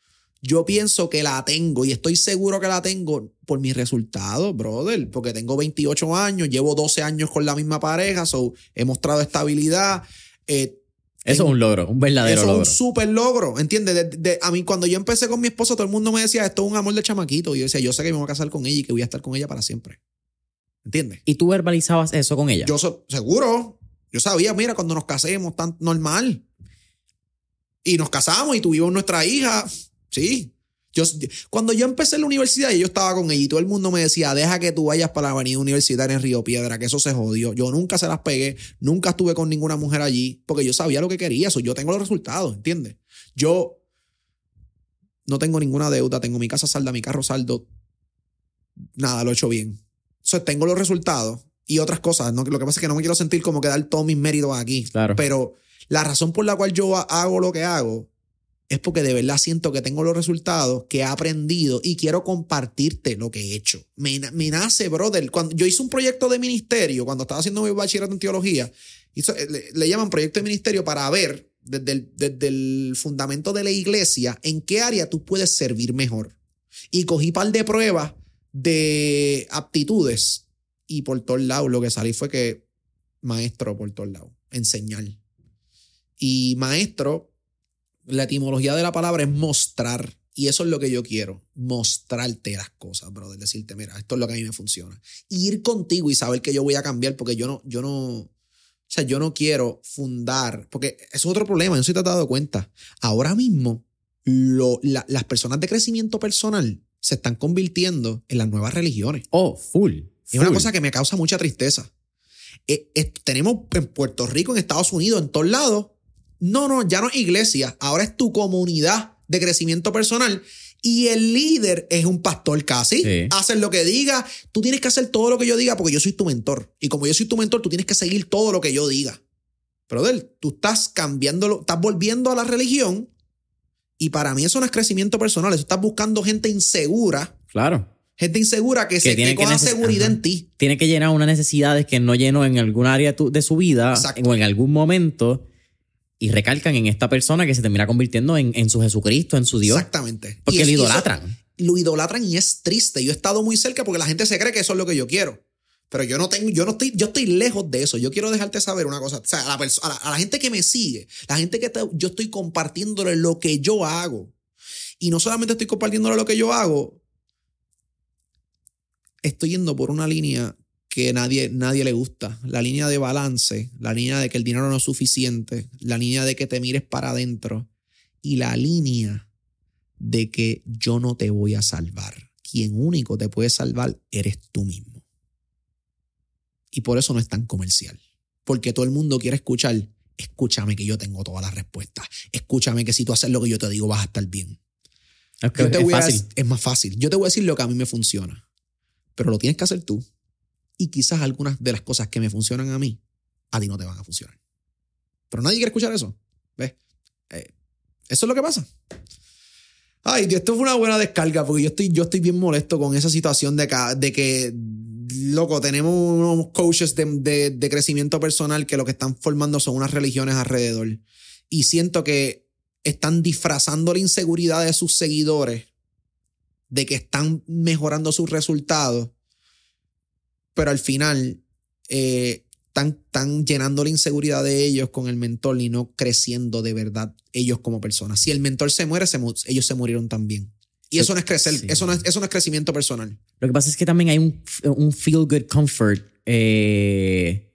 Yo pienso que la tengo y estoy seguro que la tengo por mis resultados, brother. Porque tengo 28 años, llevo 12 años con la misma pareja, so, he mostrado estabilidad. eh, Eso es un logro, un verdadero eso logro. es un súper logro, ¿entiendes? De- de- a mí, cuando yo empecé con mi esposa, todo el mundo me decía, esto es un amor de chamaquito. Y yo decía, yo sé que me voy a casar con ella y que voy a estar con ella para siempre. ¿Entiendes? Y tú verbalizabas eso con ella. Yo so- seguro, yo sabía, mira, cuando nos casemos, tan normal. Y nos casamos y tuvimos nuestra hija. Sí. Yo, cuando yo empecé en la universidad y yo estaba con ella y todo el mundo me decía, deja que tú vayas para la avenida universitaria en Río Piedra, que eso se jodió. Yo nunca se las pegué, nunca estuve con ninguna mujer allí, porque yo sabía lo que quería, eso yo tengo los resultados, ¿entiendes? Yo no tengo ninguna deuda, tengo mi casa salda, mi carro saldo, nada, lo he hecho bien. O sea, tengo los resultados y otras cosas. ¿no? Lo que pasa es que no me quiero sentir como que dar todos mis méritos aquí. Claro. Pero la razón por la cual yo ha- hago lo que hago es porque de verdad siento que tengo los resultados, que he aprendido y quiero compartirte lo que he hecho. Me, na- me nace, brother. Cuando yo hice un proyecto de ministerio, cuando estaba haciendo mi bachillerato en teología, le, le llaman proyecto de ministerio para ver desde el, desde el fundamento de la iglesia en qué área tú puedes servir mejor. Y cogí par de pruebas de aptitudes y por todos lados lo que salí fue que maestro por todos lados, enseñar. Y maestro, la etimología de la palabra es mostrar. Y eso es lo que yo quiero, mostrarte las cosas, brother. Decirte, mira, esto es lo que a mí me funciona. Y ir contigo y saber que yo voy a cambiar porque yo no, yo no, o sea, yo no quiero fundar, porque es otro problema, no sé si te has dado cuenta. Ahora mismo, lo- la- las personas de crecimiento personal se están convirtiendo en las nuevas religiones. Oh, full. Es una cosa que me causa mucha tristeza. Eh, eh, tenemos en Puerto Rico, en Estados Unidos, en todos lados. No, no, ya no es iglesia. Ahora es tu comunidad de crecimiento personal. Y el líder es un pastor casi. Sí. Haces lo que diga. Tú tienes que hacer todo lo que yo diga porque yo soy tu mentor. Y como yo soy tu mentor, tú tienes que seguir todo lo que yo diga. Brother, tú estás cambiando, estás volviendo a la religión. Y para mí eso no es crecimiento personal. Eso estás buscando gente insegura. Claro. Gente insegura que, se tiene que que seguridad Ajá. en ti. Tiene que llenar unas necesidades que no llenó en algún área de su vida Exacto. o en algún momento y recalcan en esta persona que se termina convirtiendo en, en su Jesucristo, en su Dios. Exactamente. Porque Y es- lo y idolatran. lo idolatran y es triste. Yo he estado muy cerca porque la gente se cree que eso es lo que yo quiero. Pero yo no tengo, yo no estoy, yo estoy lejos de eso. Yo quiero dejarte saber una cosa. O sea, a la, a la, a la gente que me sigue, la gente que te- yo estoy compartiéndole lo que yo hago. Y no solamente estoy compartiéndole lo que yo hago, estoy yendo por una línea que nadie, nadie le gusta. La línea de balance, la línea de que el dinero no es suficiente, la línea de que te mires para adentro y la línea de que yo no te voy a salvar. Quien único te puede salvar eres tú mismo. Y por eso no es tan comercial. Porque todo el mundo quiere escuchar, escúchame que yo tengo todas las respuestas. Escúchame que si tú haces lo que yo te digo vas a estar bien. Es, que Yo te es voy a- fácil. es más fácil. Yo te voy a decir lo que a mí me funciona. Pero lo tienes que hacer tú. Y quizás algunas de las cosas que me funcionan a mí, a ti no te van a funcionar. Pero nadie quiere escuchar eso. ¿Ves? Eh, eso es lo que pasa. Ay, esto fue una buena descarga porque yo estoy, yo estoy bien molesto con esa situación de que loco, tenemos unos coaches de, de- de crecimiento personal que lo que están formando son unas religiones alrededor. Y siento que están disfrazando la inseguridad de sus seguidores de que están mejorando sus resultados, pero al final eh, están, están llenando la inseguridad de ellos con el mentor y no creciendo de verdad ellos como personas. Si el mentor se muere, se mu- ellos se murieron también. Y eso no es crecer, Sí. eso, no es, eso no es crecimiento personal. Lo que pasa es que también hay un, un feel good comfort. eh,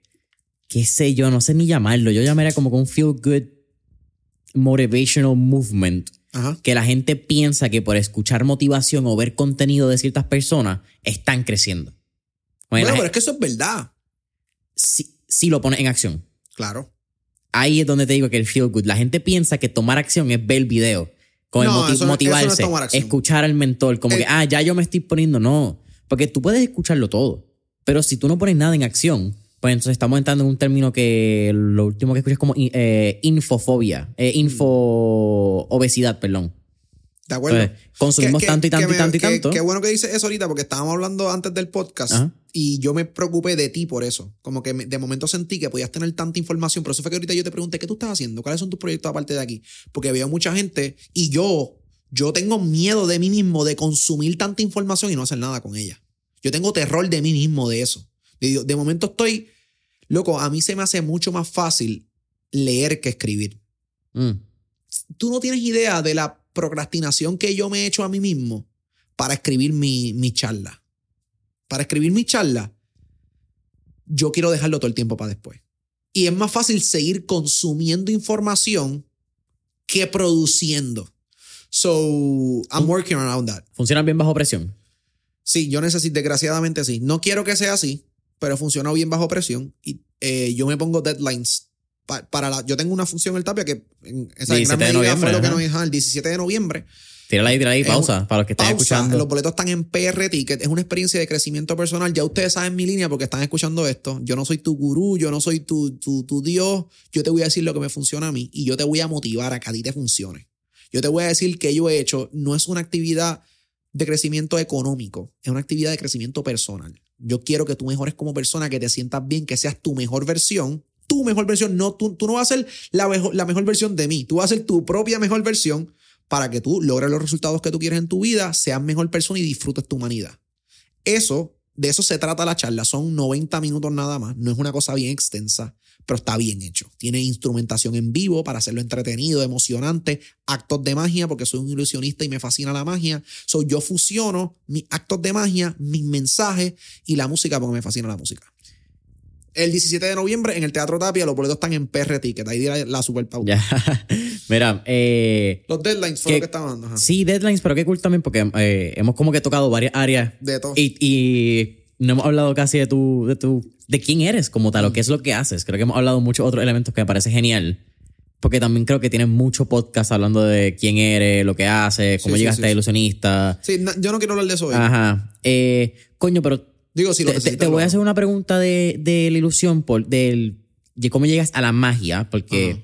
qué sé yo, no sé ni llamarlo. Yo llamaría como un feel good motivational movement. Ajá. Que la gente piensa que por escuchar motivación o ver contenido de ciertas personas están creciendo. Bueno, pero es que eso es verdad. si, si lo pones en acción. Claro. Ahí es donde te digo que el feel good. La gente piensa que tomar acción es ver el video. Como el No, moti- eso no- motivarse. eso no es tomar acción. escuchar al mentor. Como Eh, que, ah, ya yo me estoy poniendo. No. Porque tú puedes escucharlo todo. Pero si tú no pones nada en acción, pues entonces estamos entrando en un término que lo último que escuché es como eh, infofobia. eh, info obesidad, perdón. De acuerdo. Consumimos Que- tanto y tanto y tanto y tanto. Qué bueno que dices eso ahorita porque estábamos hablando antes del podcast Ajá. y yo me preocupé de ti por eso. Como que de momento sentí que podías tener tanta información, pero eso fue que ahorita yo te pregunté, ¿qué tú estás haciendo? ¿Cuáles son tus proyectos aparte de aquí? Porque veo mucha gente y yo, yo tengo miedo de mí mismo de consumir tanta información y no hacer nada con ella. Yo tengo terror de mí mismo de eso. De, de momento estoy, loco, a mí se me hace mucho más fácil leer que escribir. Mm. tú no tienes idea de la procrastinación que yo me he hecho a mí mismo para escribir mi, mi charla. Para escribir mi charla, yo quiero dejarlo todo el tiempo para después. Y es más fácil seguir consumiendo información que produciendo. So, I'm working around that. Funciona bien bajo presión. Sí, yo necesito, desgraciadamente sí. No quiero que sea así, pero funciona bien bajo presión. Y eh, yo me pongo deadlines pa- para la. Yo tengo una función en el Tapia que en esa 17 gran de noviembre, fue lo que ajá. nos dijo el 17 de noviembre. Tírala ahí, tírala ahí, pausa. Para los que estén Pausa, escuchando. Los boletos están en PR Ticket. Es una experiencia de crecimiento personal. Ya ustedes saben mi línea porque están escuchando esto. Yo no soy tu gurú, yo no soy tu, tu, tu Dios. Yo te voy a decir lo que me funciona a mí y yo te voy a motivar a que a ti te funcione. Yo te voy a decir que yo he hecho no es una actividad de crecimiento económico, es una actividad de crecimiento personal. Yo quiero que tú mejores como persona, que te sientas bien, que seas tu mejor versión. Tu mejor versión, no, tú, tú no vas a ser la la mejor versión de mí, tú vas a ser tu propia mejor versión para que tú logres los resultados que tú quieres en tu vida, seas mejor persona y disfrutes tu humanidad. Eso, de eso se trata la charla. Son 90 minutos nada más. No es una cosa bien extensa, pero está bien hecho. Tiene instrumentación en vivo para hacerlo entretenido, emocionante, actos de magia, porque soy un ilusionista y me fascina la magia. So, yo fusiono mis actos de magia, mis mensajes y la música, porque me fascina la música. El 17 de noviembre en el Teatro Tapia, los boletos están en PR Ticket. Ahí dirá la super pauta. Mira, eh, Los deadlines fue ¿Qué? lo que estaban dando. ajá. sí, deadlines, pero qué cool también porque eh, hemos como que tocado varias áreas De todo. y, y no hemos hablado casi de tu, de tu, de quién eres como tal o qué es lo que haces. Creo que hemos hablado muchos otros elementos que me parece genial. Porque también creo que tienes mucho podcast hablando de quién eres, lo que haces, cómo Sí, llegaste sí, a ilusionista. Sí, no- yo no quiero hablar de eso hoy. Ajá. Eh, coño, pero Digo, si lo te, voy a hacer una pregunta de, de la ilusión, por, del, de cómo llegas a la magia, porque Ajá.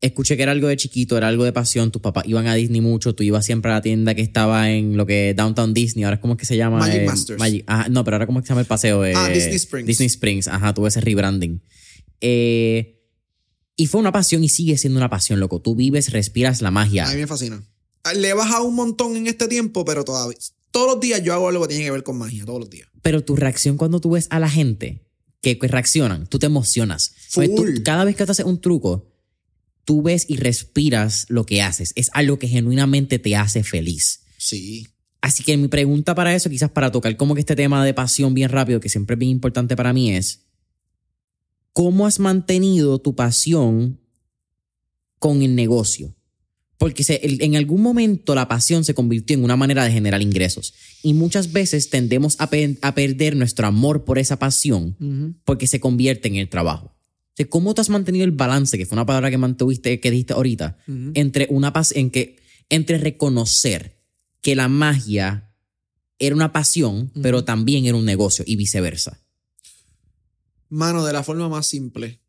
escuché que era algo de chiquito, era algo de pasión, tus papás iban a Disney mucho, tú ibas siempre a la tienda que estaba en lo que Downtown Disney, ahora es como que se llama... Magic Eh, Masters. Magic- ajá, no, pero ahora como que se llama el paseo. eh, Ah, Disney Springs. Disney Springs, ajá, tuve ese rebranding. Eh, y fue una pasión y sigue siendo una pasión, loco. Tú vives, respiras la magia. A mí me fascina. Le he bajado un montón en este tiempo, pero todavía. Todos los días yo hago algo que tiene que ver con magia, todos los días. Pero tu reacción cuando tú ves a la gente que, que reaccionan, tú te emocionas. Pues tú- cada vez que te haces un truco, tú ves y respiras lo que haces. Es algo que genuinamente te hace feliz. Sí. Así que mi pregunta para eso, quizás para tocar como que este tema de pasión bien rápido, que siempre es bien importante para mí, es ¿cómo has mantenido tu pasión con el negocio? Porque se- el- en algún momento la pasión se convirtió en una manera de generar ingresos. Y muchas veces tendemos a, pe- a perder nuestro amor por esa pasión porque se convierte en el trabajo. ¿Cómo te has mantenido el balance, que fue una palabra que mantuviste, que dijiste ahorita, entre una pas en que entre reconocer que la magia era una pasión, pero también era un negocio y viceversa. Mano, de la forma más simple.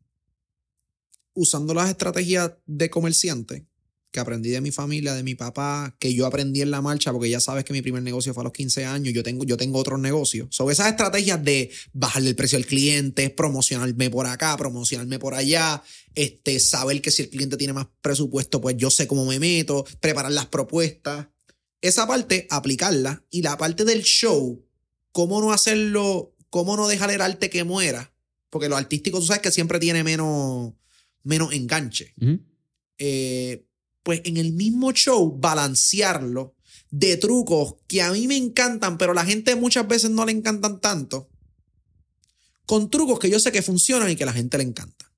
Usando las estrategias de comerciante, que aprendí de mi familia, de mi papá, que yo aprendí en la marcha, porque ya sabes que mi primer negocio fue a los 15 años, yo tengo, yo tengo otros negocios. Sobre esas estrategias de bajarle el precio al cliente, promocionarme por acá, promocionarme por allá, este, saber que si el cliente tiene más presupuesto, pues yo sé cómo me meto, preparar las propuestas. Esa parte, aplicarla. Y la parte del show, cómo no hacerlo, cómo no dejar el arte que muera. Porque lo artístico, tú sabes que siempre tiene menos, menos enganche. Eh, pues en el mismo show balancearlo de trucos que a mí me encantan, pero la gente muchas veces no le encantan tanto, con trucos que yo sé que funcionan y que a la gente le encanta.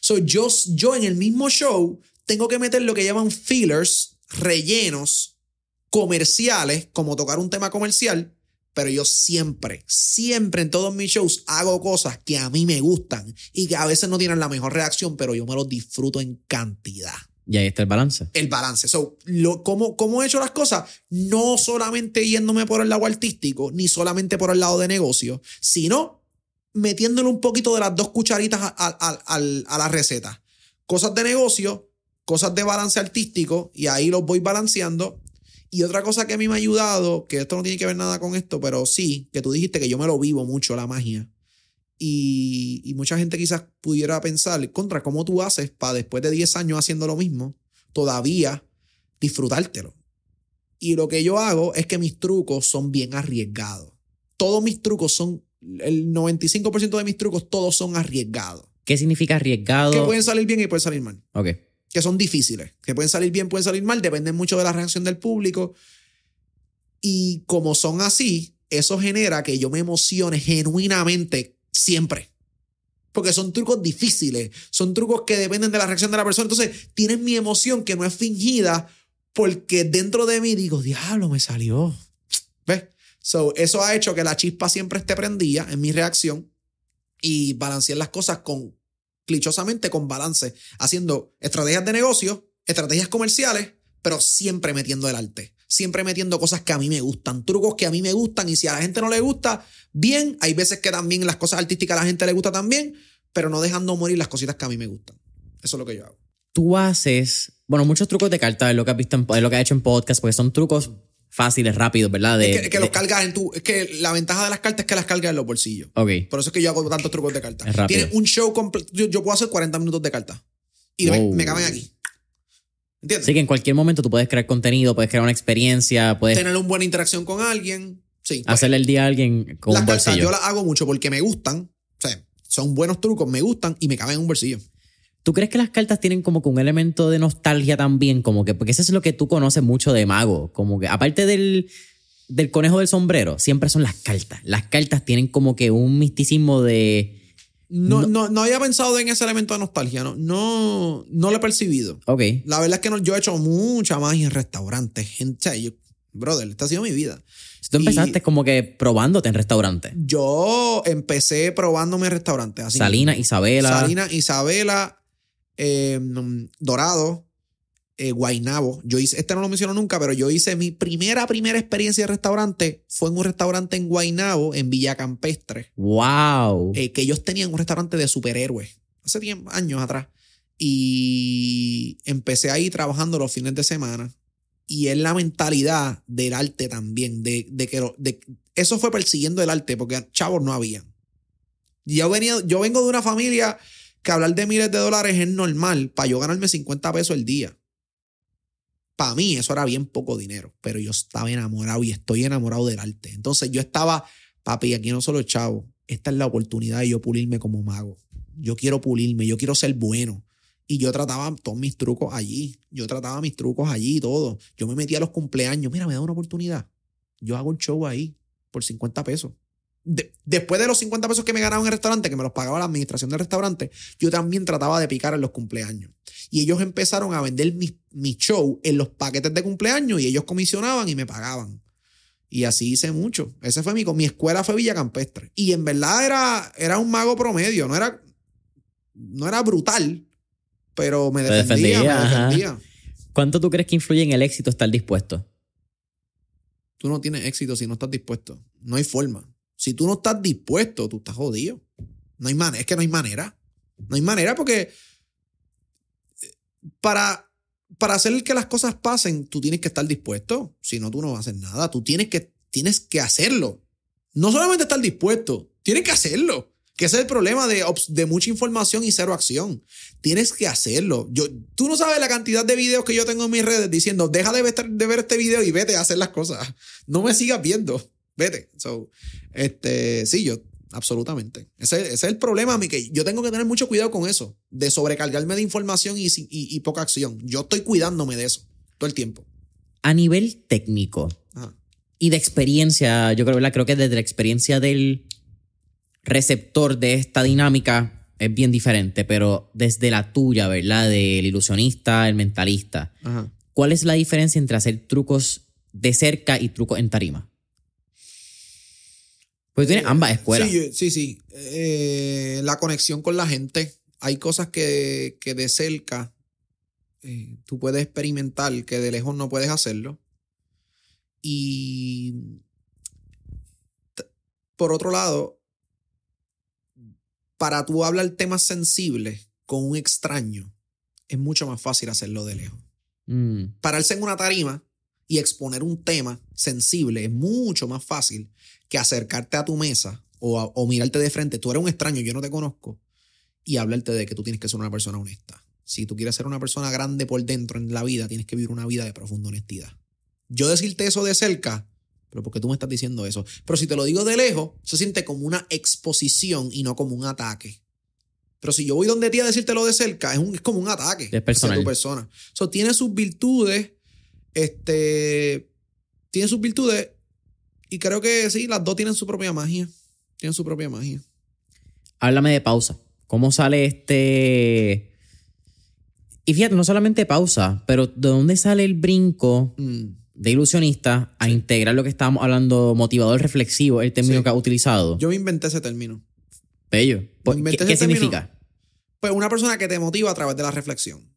So, yo, yo en el mismo show tengo que meter lo que llaman fillers, rellenos comerciales, como tocar un tema comercial, pero yo siempre, siempre en todos mis shows hago cosas que a mí me gustan y que a veces no tienen la mejor reacción, pero yo me los disfruto en cantidad Y ahí está el balance. el balance. So, lo, ¿cómo, ¿Cómo he hecho las cosas? No solamente yéndome por el lado artístico, ni solamente por el lado de negocio, sino metiéndole un poquito de las dos cucharitas a, a- a- a la receta. Cosas de negocio, cosas de balance artístico, y ahí los voy balanceando. Y otra cosa que a mí me ha ayudado, que esto no tiene que ver nada con esto, pero sí, que tú dijiste que yo me lo vivo mucho, la magia. Y, y mucha gente quizás pudiera pensar, contra, ¿cómo tú haces para después de 10 años haciendo lo mismo, todavía disfrutártelo? Y lo que yo hago es que mis trucos son bien arriesgados. Todos mis trucos son, el 95% de mis trucos, todos son arriesgados. ¿Qué significa arriesgado? Que pueden salir bien y pueden salir mal Ok. que son difíciles, que pueden salir bien, pueden salir mal, dependen mucho de la reacción del público. Y como son así, eso genera que yo me emocione genuinamente siempre. Porque son trucos difíciles, son trucos que dependen de la reacción de la persona. Entonces, tienen mi emoción que no es fingida porque dentro de mí digo, diablo, me salió. ¿Ves? So, eso ha hecho que la chispa siempre esté prendida en mi reacción y balancear las cosas con, clichosamente, con balance, haciendo estrategias de negocio, estrategias comerciales, pero siempre metiendo el arte. Siempre metiendo cosas que a mí me gustan, trucos que a mí me gustan y si a la gente no le gusta, bien, hay veces que también las cosas artísticas a la gente le gusta también, pero no dejando morir las cositas que a mí me gustan. Eso es lo que yo hago. Tú haces, bueno, muchos trucos de carta, es lo que has visto, en, es lo que has hecho en podcast, porque son trucos fáciles, rápidos, ¿verdad? De, es que, que los de- cargas en tu. Es que la ventaja de las cartas es que las cargas en los bolsillos. Ok. Por eso es que yo hago tantos trucos de cartas. Es rápido. Tiene un show completo. Yo, yo puedo hacer 40 minutos de cartas. Y me, Wow. me caben aquí. ¿Entiendes? Así que en cualquier momento tú puedes crear contenido, puedes crear una experiencia, puedes Tener una buena interacción con alguien. Sí. hacerle el día a alguien con las un cartas bolsillo. yo las hago mucho porque me gustan. O sea, son buenos trucos, me gustan y me caben en un bolsillo. ¿Tú crees que las cartas tienen como que un elemento de nostalgia también? Como que, porque eso es lo que tú conoces mucho de mago. Como que, aparte del, del conejo del sombrero, siempre son las cartas. Las cartas tienen como que un misticismo de. No, no, no había pensado en ese elemento de nostalgia, no, no, no lo he percibido. Ok. La verdad es que no, yo he hecho mucha magia en restaurantes, gente. o sea, yo- brother, esta ha sido mi vida. Si tú Y- empezaste como que probándote en restaurantes. Yo empecé probándome en restaurantes. Así Salina. Isabela. Salina, Isabela, eh, Dorado, eh, Guainabo. Yo hice, este no lo menciono nunca, pero yo hice mi primera, primera experiencia de restaurante. Fue en un restaurante en Guainabo, en Villa Campestre. ¡Wow! eh, que ellos tenían un restaurante de superhéroes hace tiempo, años atrás. Y empecé ahí trabajando los fines de semana. Y es la mentalidad del arte también, de, de que lo- de- eso fue persiguiendo el arte, porque chavos no había. Yo, venía, yo vengo de una familia que hablar de miles de dólares es normal, para yo ganarme 50 pesos el día. Para mí eso era bien poco dinero, pero yo estaba enamorado y estoy enamorado del arte. Entonces yo estaba, papi, aquí no solo chavo, esta es la oportunidad de yo pulirme como mago. Yo quiero pulirme, yo quiero ser bueno. Y yo trataba todos mis trucos allí. Yo trataba mis trucos allí y todo. Yo me metía a los cumpleaños. Mira, me da una oportunidad. Yo hago un show ahí por 50 pesos. De- después de los 50 pesos que me ganaba en el restaurante, que me los pagaba la administración del restaurante, yo también trataba de picar en los cumpleaños. Y ellos empezaron a vender mi, mi show en los paquetes de cumpleaños y ellos comisionaban y me pagaban. Y así hice mucho. Ese fue mi, mi escuela fue Villa Campestre. Y en verdad era, era un mago promedio, no era, no era brutal, pero me defendía, defendía, me defendía. ¿Cuánto tú crees que influye en el éxito estar dispuesto? Tú no tienes éxito si no estás dispuesto. No hay forma. Si tú no estás dispuesto, tú estás jodido. No hay manera, es que no hay manera. No hay manera porque para, para hacer que las cosas pasen, tú tienes que estar dispuesto. Si no, tú no hacer nada. Tú tienes que, tienes que hacerlo. No solamente estar dispuesto, tienes que hacerlo. Que es el problema de, de mucha información y cero acción. Tienes que hacerlo. Yo, tú no sabes la cantidad de videos que yo tengo en mis redes diciendo, deja de ver, de ver este video y vete a hacer las cosas. No me sigas viendo. Vete. So, este, sí, yo, absolutamente. Ese, es el problema, mi que yo tengo que tener mucho cuidado con eso, de sobrecargarme de información y, y, poca acción. Yo estoy cuidándome de eso todo el tiempo. A nivel técnico y de experiencia, yo creo, creo que desde la experiencia del receptor de esta dinámica es bien diferente, pero desde la tuya, ¿verdad? Del ilusionista, el mentalista. ¿Cuál es la diferencia entre hacer trucos de cerca y trucos en tarima? Pues tiene ambas escuelas. Sí, sí. sí. Eh, la conexión con la gente. Hay cosas que, de cerca eh, tú puedes experimentar que de lejos no puedes hacerlo. Y por otro lado, para tú hablar temas sensibles con un extraño, es mucho más fácil hacerlo de lejos. Mm. Pararse en una tarima y exponer un tema sensible es mucho más fácil que acercarte a tu mesa o, o mirarte de frente. Tú eres un extraño, yo no te conozco, y hablarte de que tú tienes que ser una persona honesta. Si tú quieres ser una persona grande por dentro en la vida, tienes que vivir una vida de profunda honestidad. Yo decirte eso de cerca, pero porque tú me estás diciendo eso. Pero si te lo digo de lejos, se siente como una exposición y no como un ataque. Pero si yo voy donde ti a decírtelo de cerca, es, un, es como un ataque de tu persona. Eso tiene sus virtudes, este, tiene sus virtudes y creo que sí, las dos tienen su propia magia. Tienen su propia magia. Háblame de pausa. ¿Cómo sale este... Y fíjate, no solamente pausa, pero ¿de dónde sale el brinco? Mm de ilusionista a integrar lo que estábamos hablando, motivador reflexivo, el término que ha utilizado. Yo me inventé ese término. Bello. ¿Qué, significa? Pues una persona que te motiva a través de la reflexión.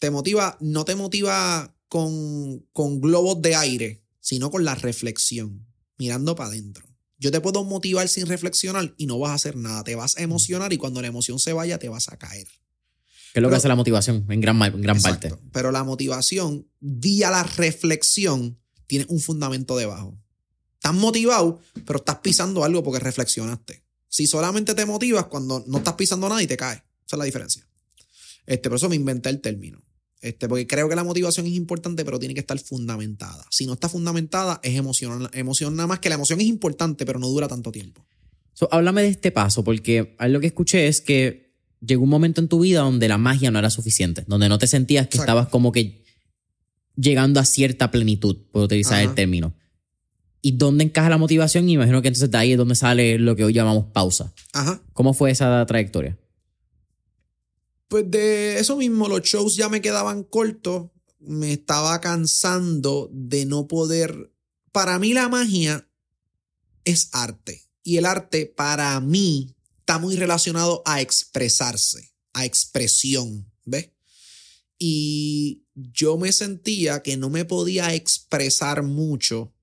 Te motiva, no te motiva con, con globos de aire, sino con la reflexión, mirando para adentro. Yo te puedo motivar sin reflexionar y no vas a hacer nada. Te vas a emocionar y cuando la emoción se vaya, te vas a caer. ¿Qué es lo que hace la motivación en gran, gran parte? Pero la motivación, día la reflexión, tiene un fundamento debajo. Estás motivado, pero estás pisando algo porque reflexionaste. Si solamente te motivas cuando no estás pisando nada y te caes. Esa es la diferencia. Este, por eso me inventé el término. Este, porque creo que la motivación es importante, pero tiene que estar fundamentada. Si no está fundamentada, es emoción, emoción nada más que la emoción es importante, pero no dura tanto tiempo. háblame de este paso, porque lo que escuché es que llegó un momento en tu vida donde la magia no era suficiente, donde no te sentías que estabas como que llegando a cierta plenitud, por utilizar el término. ¿Y dónde encaja la motivación? Y imagino que entonces de ahí es donde sale lo que hoy llamamos pausa. Ajá. ¿Cómo fue esa trayectoria? Pues de eso mismo, los shows ya me quedaban cortos, me estaba cansando de no poder... Para mí la magia es arte. Y el arte para mí está muy relacionado a expresarse, a expresión, ¿ves? Y yo me sentía que no me podía expresar mucho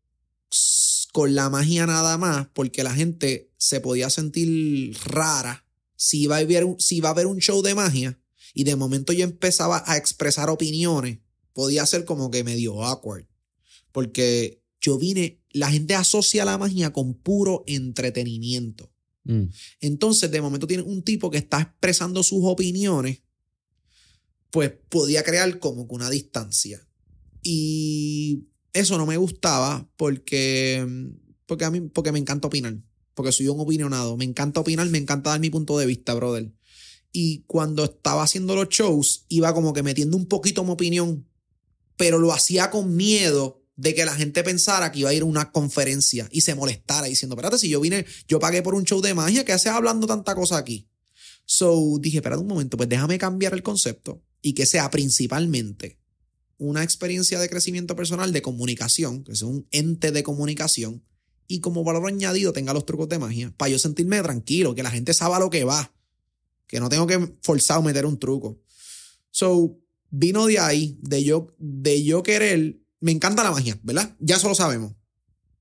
con la magia nada más, porque la gente se podía sentir rara si iba a ver, si iba a haber un show de magia y de momento yo empezaba a expresar opiniones, podía ser como que medio awkward, porque yo vine, la gente asocia la magia con puro entretenimiento. Mm. Entonces, de momento tiene un tipo que está expresando sus opiniones, pues podía crear como que una distancia. Y eso no me gustaba porque, porque a mí, porque me encanta opinar, porque soy un opinionado, me encanta opinar, me encanta dar mi punto de vista, brother. Y cuando estaba haciendo los shows, iba como que metiendo un poquito mi opinión, pero lo hacía con miedo de que la gente pensara que iba a ir a una conferencia y se molestara diciendo, espérate, si yo vine, yo pagué por un show de magia, ¿qué haces hablando tanta cosa aquí? So dije, espérate un momento, pues déjame cambiar el concepto y que sea principalmente una experiencia de crecimiento personal de comunicación, que sea un ente de comunicación y como valor añadido tenga los trucos de magia, para yo sentirme tranquilo, que la gente sabe lo que va, que no tengo que forzar meter un truco. So, vino de ahí, de yo, de yo querer me encanta la magia, ¿verdad? Ya eso lo sabemos.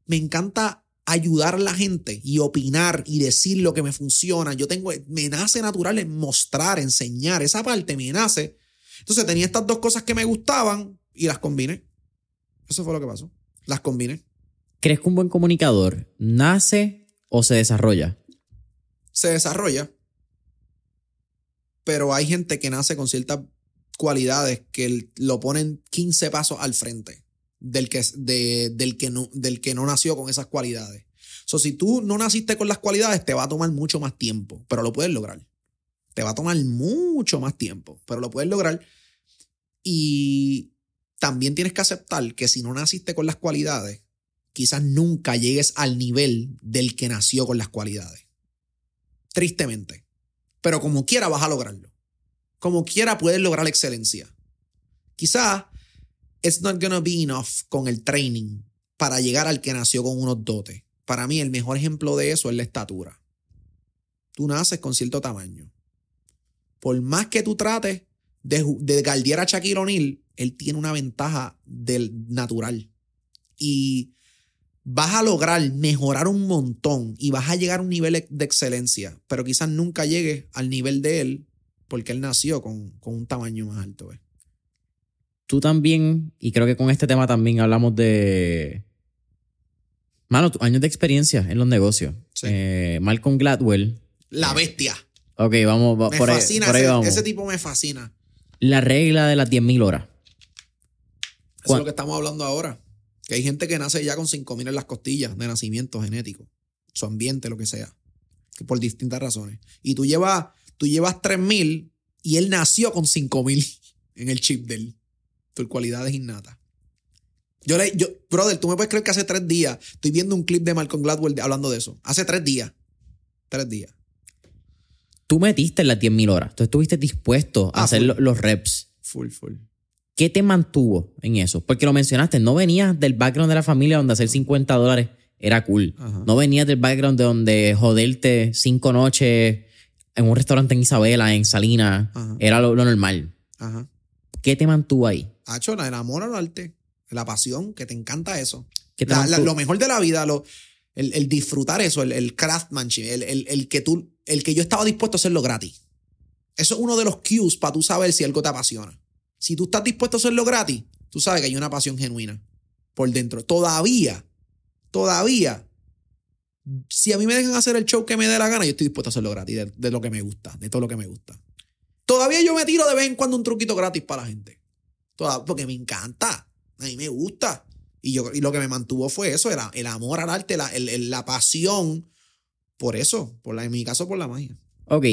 Me encanta ayudar a la gente y opinar y decir lo que me funciona. Yo tengo, me nace natural en mostrar, enseñar. Esa parte me nace. Entonces tenía estas dos cosas que me gustaban y las combiné. Eso fue lo que pasó. Las combiné. ¿Crees que un buen comunicador nace o se desarrolla? Se desarrolla, pero hay gente que nace con ciertas cualidades que lo ponen 15 pasos al frente del que, de- del que, no, del que no nació con esas cualidades. So, si tú no naciste con las cualidades, te va a tomar mucho más tiempo, pero lo puedes lograr. Te va a tomar mucho más tiempo, pero lo puedes lograr. Y también tienes que aceptar que si no naciste con las cualidades, quizás nunca llegues al nivel del que nació con las cualidades. Tristemente. Pero como quiera vas a lograrlo. Como quiera puedes lograr la excelencia. Quizás it's not gonna be enough con el training para llegar al que nació con unos dotes. Para mí el mejor ejemplo de eso es la estatura. Tú naces con cierto tamaño. Por más que tú trates de, de galdear a Shaquille O'Neal, él tiene una ventaja del natural. Y vas a lograr mejorar un montón y vas a llegar a un nivel de excelencia, pero quizás nunca llegues al nivel de él porque él nació con, con un tamaño más alto. ¿ves? Tú también, y creo que con este tema también hablamos de. Mano, años de experiencia en los negocios. Sí. Eh, Malcolm Gladwell. La bestia. Ok, vamos, va- Me por ahí, fascina, por ahí ese, vamos. ese tipo me fascina. La regla de las 10.000 horas. Eso es lo que estamos hablando ahora. Que hay gente que nace ya con 5.000 en las costillas de nacimiento genético, su ambiente, lo que sea, que por distintas razones. Y tú llevas, tú llevas 3.000 y él nació con 5.000 en el chip de él. Tus cualidades innatas. Yo le, yo, brother, tú me puedes creer que hace tres días estoy viendo un clip de Malcolm Gladwell hablando de eso. Hace tres días. Tres días. Tú metiste las 10.000 horas. Tú estuviste dispuesto a Ah, hacer full. los reps. Full, full. ¿Qué te mantuvo en eso? Porque lo mencionaste, no venías del background de la familia donde hacer 50 dólares era cool. Ajá. No venías del background de donde joderte cinco noches en un restaurante en Isabela, en Salinas, era lo, lo normal. Ajá. ¿Qué te mantuvo ahí? Hacho, el amor al arte, la pasión, que te encanta eso. ¿Qué te La- lo mejor de la vida, lo, el, el disfrutar eso, el, el craftsmanship, el, el- el que tú, el que yo estaba dispuesto a hacerlo gratis. Eso es uno de los cues para tú saber si algo te apasiona. Si tú estás dispuesto a hacerlo gratis, tú sabes que hay una pasión genuina por dentro. Todavía, todavía, si a mí me dejan hacer el show que me dé la gana, yo estoy dispuesto a hacerlo gratis, de, de lo que me gusta, de todo lo que me gusta. Todavía yo me tiro de vez en cuando un truquito gratis para la gente. Toda- porque me encanta. A mí me gusta. Y, yo, y lo que me mantuvo fue eso, era el amor al arte, la, el- el- la pasión por eso, por la, en mi caso por la magia. Ok,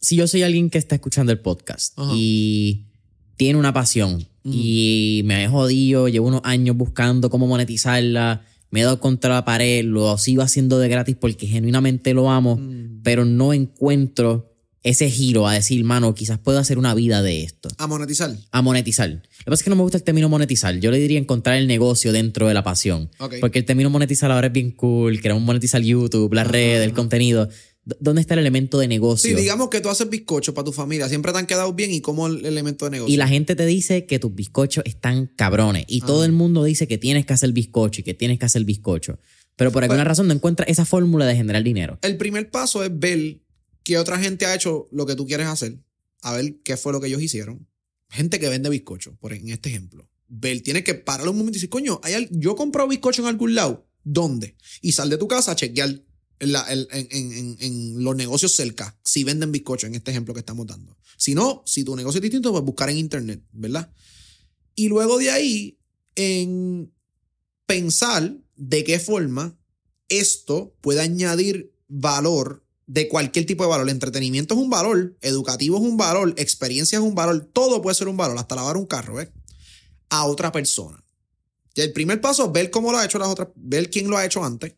si yo soy alguien que está escuchando el podcast Ajá. y tiene una pasión y me he jodido, llevo unos años buscando cómo monetizarla, me he dado contra la pared, lo sigo haciendo de gratis porque genuinamente lo amo, Mm. pero no encuentro ese giro a decir, mano, quizás puedo hacer una vida de esto. A monetizar. A monetizar. Lo que pasa es que no me gusta el término monetizar. Yo le diría encontrar el negocio dentro de la pasión. Porque el término monetizar ahora es bien cool. Queremos monetizar YouTube, las redes, el contenido. ¿Dónde está el elemento de negocio? Sí, digamos que tú haces bizcocho para tu familia, siempre te han quedado bien y como el elemento de negocio. Y la gente te dice que tus bizcochos están cabrones. Y todo el mundo dice que tienes que hacer bizcocho y que tienes que hacer bizcocho. Pero por alguna Pues- razón no encuentras esa fórmula de generar dinero. El primer paso es ver que otra gente ha hecho lo que tú quieres hacer, a ver qué fue lo que ellos hicieron. Gente que vende bizcocho, por en este ejemplo. Ver, tienes que parar un momento y decir, coño, ¿hay al- yo compro bizcocho en algún lado. ¿Dónde? Y sal de tu casa a chequear en, los negocios cerca, si venden bizcocho, en este ejemplo que estamos dando. Si no, si tu negocio es distinto, pues buscar en internet, ¿verdad? Y luego de ahí, en pensar de qué forma esto puede añadir valor de cualquier tipo de valor. El entretenimiento es un valor, educativo es un valor, experiencia es un valor, todo puede ser un valor, hasta lavar un carro, ¿ves? A otra persona. El primer paso es ver cómo lo ha hecho las otras, ver quién lo ha hecho antes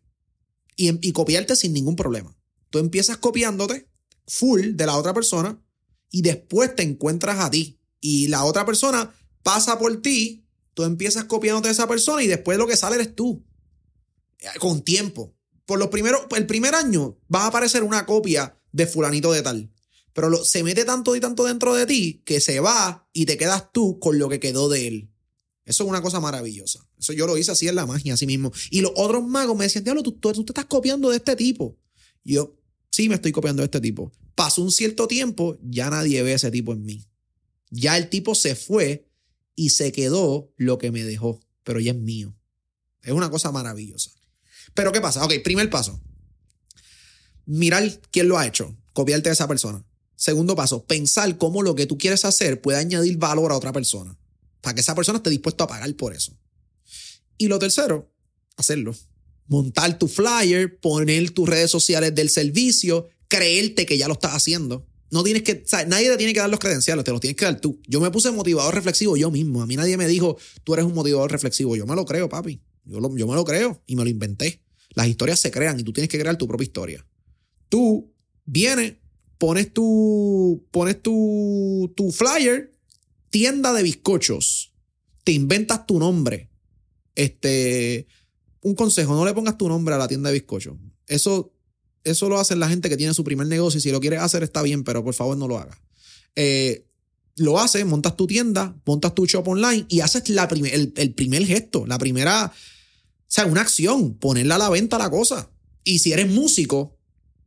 y, y copiarte sin ningún problema. Tú empiezas copiándote full de la otra persona y después te encuentras a ti. Y la otra persona pasa por ti, tú empiezas copiándote de esa persona y después lo que sale eres tú. Eh, Con tiempo. Por los primeros, el primer año vas a aparecer una copia de fulanito de tal. Pero lo- se mete tanto y tanto dentro de ti que se va y te quedas tú con lo que quedó de él. Eso es una cosa maravillosa. Eso yo lo hice así en la magia, así mismo. Y los otros magos me decían, diablo, tú, tú, te estás copiando de este tipo. Y yo, sí, me estoy copiando de este tipo. Pasó un cierto tiempo, ya nadie ve ese tipo en mí. Ya el tipo se fue y se quedó lo que me dejó, pero ya es mío. Es una cosa maravillosa. Pero ¿qué pasa? Ok, primer paso. Mirar quién lo ha hecho, copiarte de esa persona. Segundo paso, pensar cómo lo que tú quieres hacer puede añadir valor a otra persona, para que esa persona esté dispuesto a pagar por eso. Y lo tercero, hacerlo. Montar tu flyer, poner tus redes sociales del servicio, creerte que ya lo estás haciendo. No tienes que, o sea, nadie te tiene que dar los credenciales, te los tienes que dar tú. Yo me puse motivador reflexivo yo mismo. A mí nadie me dijo, tú eres un motivador reflexivo. Yo me lo creo, papi. Yo, lo- yo me lo creo y me lo inventé. Las historias se crean y tú tienes que crear tu propia historia. Tú vienes, pones tu, pones tu, tu flyer, tienda de bizcochos, te inventas tu nombre. Este, un consejo, no le pongas tu nombre a la tienda de bizcochos. Eso, eso lo hacen la gente que tiene su primer negocio y si lo quieres hacer está bien, pero por favor no lo hagas. Eh, lo haces, montas tu tienda, montas tu shop online y haces la el, el primer gesto, la primera, o sea, una acción, ponerla a la venta la cosa. Y si eres músico,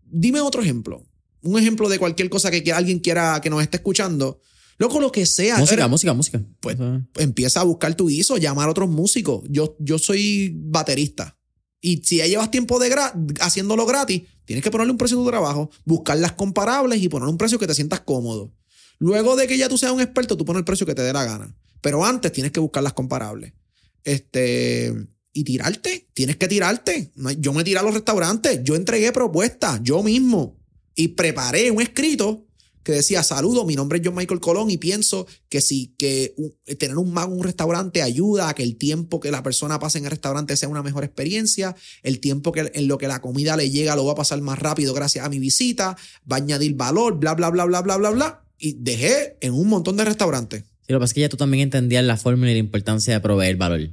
dime otro ejemplo. Un ejemplo de cualquier cosa que alguien quiera que nos esté escuchando. Loco, lo que sea. Música, música, música. Pues, empieza a buscar tu guiso, llamar a otros músicos. Yo, yo soy baterista. Y si ya llevas tiempo de gra- haciéndolo gratis, tienes que ponerle un precio a tu trabajo, buscar las comparables y poner un precio que te sientas cómodo. Luego de que ya tú seas un experto, tú pones el precio que te dé la gana. Pero antes tienes que buscar las comparables. Este. Y tirarte. Tienes que tirarte. Yo me tiré a los restaurantes. Yo entregué propuestas. Yo mismo. Y preparé un escrito que decía: Saludo, mi nombre es John Michael Colón y pienso que si que un- tener un mago en un restaurante ayuda a que el tiempo que la persona pase en el restaurante sea una mejor experiencia, el tiempo que en lo que la comida le llega lo va a pasar más rápido gracias a mi visita, va a añadir valor, bla, bla, bla, bla, bla, bla, bla. Y dejé en un montón de restaurantes. Sí, lo que pasa es que ya tú también entendías la fórmula y la importancia de proveer valor.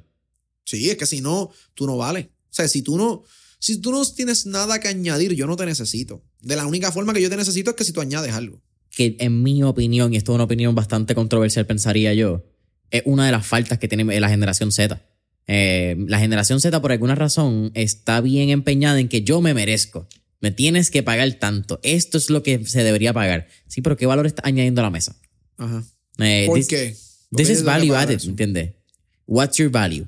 Sí, es que si no, tú no vales. O sea, si tú no, si tú no tienes nada que añadir, yo no te necesito. De la única forma que yo te necesito es que si tú añades algo. Que en mi opinión, y esto es una opinión bastante controversial, pensaría yo, es una de las faltas que tiene la generación Z. Eh, la generación Z, por alguna razón, está bien empeñada en que yo me merezco. Me tienes que pagar tanto. Esto es lo que se debería pagar. Sí, pero ¿qué valor está añadiendo a la mesa? Ajá. Eh, ¿Por this- qué? ¿Por This is value added? ¿entiendes? What's your value?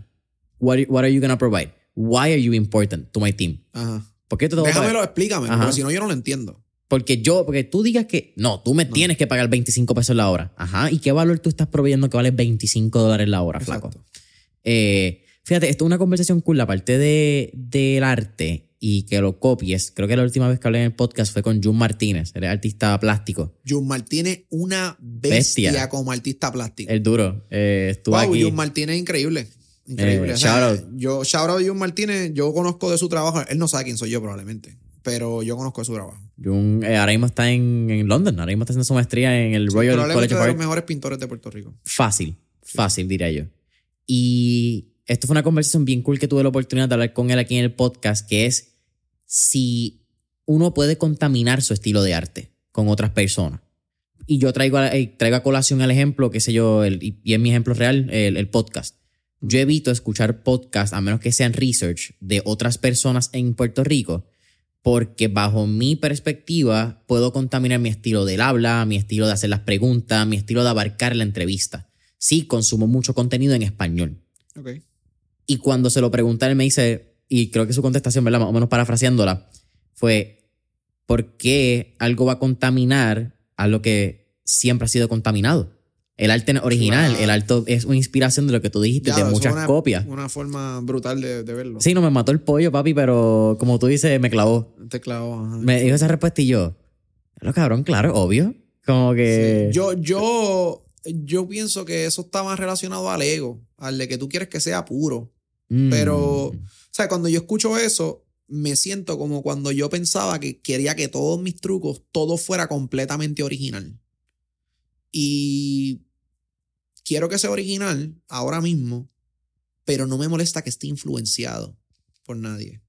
What, what are you gonna provide? Why are you important to my team? Ajá. ¿Por qué te? Déjamelo, explícame, Ajá. porque si no, yo no lo entiendo. Porque yo, porque tú digas que no, tú me tienes que pagar 25 pesos la hora. Ajá. ¿Y qué valor tú estás proveyendo que vale 25 dólares la hora, flaco? Eh, fíjate, esto es una conversación cool. La parte de, del arte y que lo copies. Creo que la última vez que hablé en el podcast fue con Jun Martínez, el artista plástico. Jun Martínez, una bestia, Bestia. como artista plástico. El duro. Eh, estuvo wow, aquí. Jun Martínez increíble. Increíble. Eh, O sea, shout out. Yo, shout out a Jun Martínez, yo conozco de su trabajo. Él no sabe quién soy yo probablemente, pero yo conozco de su trabajo. Jun, eh, ahora mismo está en, en London. Ahora mismo está haciendo su maestría en el Royal probablemente College de of los Art. mejores pintores de Puerto Rico. Fácil, fácil, diría yo. Y esto fue una conversación bien cool que tuve la oportunidad de hablar con él aquí en el podcast, que es si uno puede contaminar su estilo de arte con otras personas. Y yo traigo, a- eh, traigo a colación el ejemplo, qué sé yo, el- y, y es mi ejemplo real, el, el podcast. Yo evito escuchar podcasts, a menos que sean research, de otras personas en Puerto Rico, porque bajo mi perspectiva puedo contaminar mi estilo del habla, mi estilo de hacer las preguntas, mi estilo de abarcar la entrevista. Sí, consumo mucho contenido en español. Y cuando se lo pregunté, él me dice, y creo que su contestación, ¿verdad? Más o menos parafraseándola, fue, ¿por qué algo va a contaminar a lo que siempre ha sido contaminado? El arte original, el arte es una inspiración de lo que tú dijiste, Ya, de muchas una- copias. Una forma brutal de, de verlo. Sí, no me mató el pollo, papi, pero como tú dices, me clavó. Te clavo. ajá. Me dijo esa respuesta y yo, lo cabrón, claro, obvio. Como que... Sí. Yo, yo, yo pienso que eso está más relacionado al ego, al de que tú quieres que sea puro. Mm. Pero, o sea, cuando yo escucho eso, me siento como cuando yo pensaba que quería que todos mis trucos, todo fuera completamente original. Y quiero que sea original ahora mismo, pero no me molesta que esté influenciado por nadie.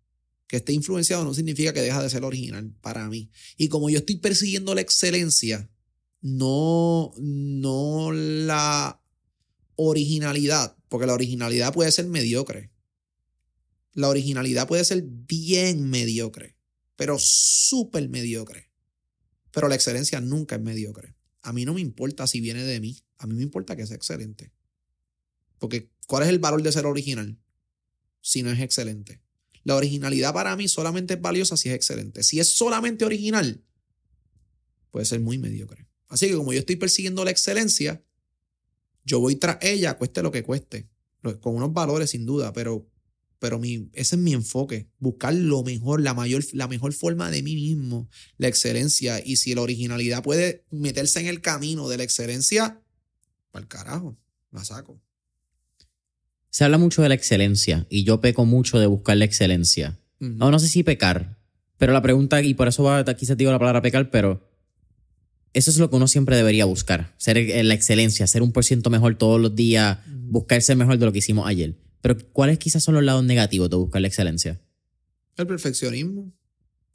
Que esté influenciado no significa que deja de ser original para mí. Y como yo estoy persiguiendo la excelencia, no, no la originalidad, porque la originalidad puede ser mediocre. La originalidad puede ser bien mediocre, pero súper mediocre. Pero la excelencia nunca es mediocre. A mí no me importa si viene de mí. A mí me importa que sea excelente. Porque, ¿cuál es el valor de ser original? Si no es excelente. La originalidad para mí solamente es valiosa si es excelente. Si es solamente original, puede ser muy mediocre. Así que como yo estoy persiguiendo la excelencia, yo voy tras ella, cueste lo que cueste, con unos valores sin duda, pero, pero mi, ese es mi enfoque, buscar lo mejor, la, mayor, la mejor forma de mí mismo, la excelencia. Y si la originalidad puede meterse en el camino de la excelencia, para el carajo, la saco. Se habla mucho de la excelencia y yo peco mucho de buscar la excelencia. no, no sé si pecar, pero la pregunta, y por eso va, quizás digo la palabra pecar, pero eso es lo que uno siempre debería buscar, ser la excelencia, ser un por ciento mejor todos los días, buscar ser mejor de lo que hicimos ayer. Pero ¿cuáles quizás son los lados negativos de buscar la excelencia? El perfeccionismo.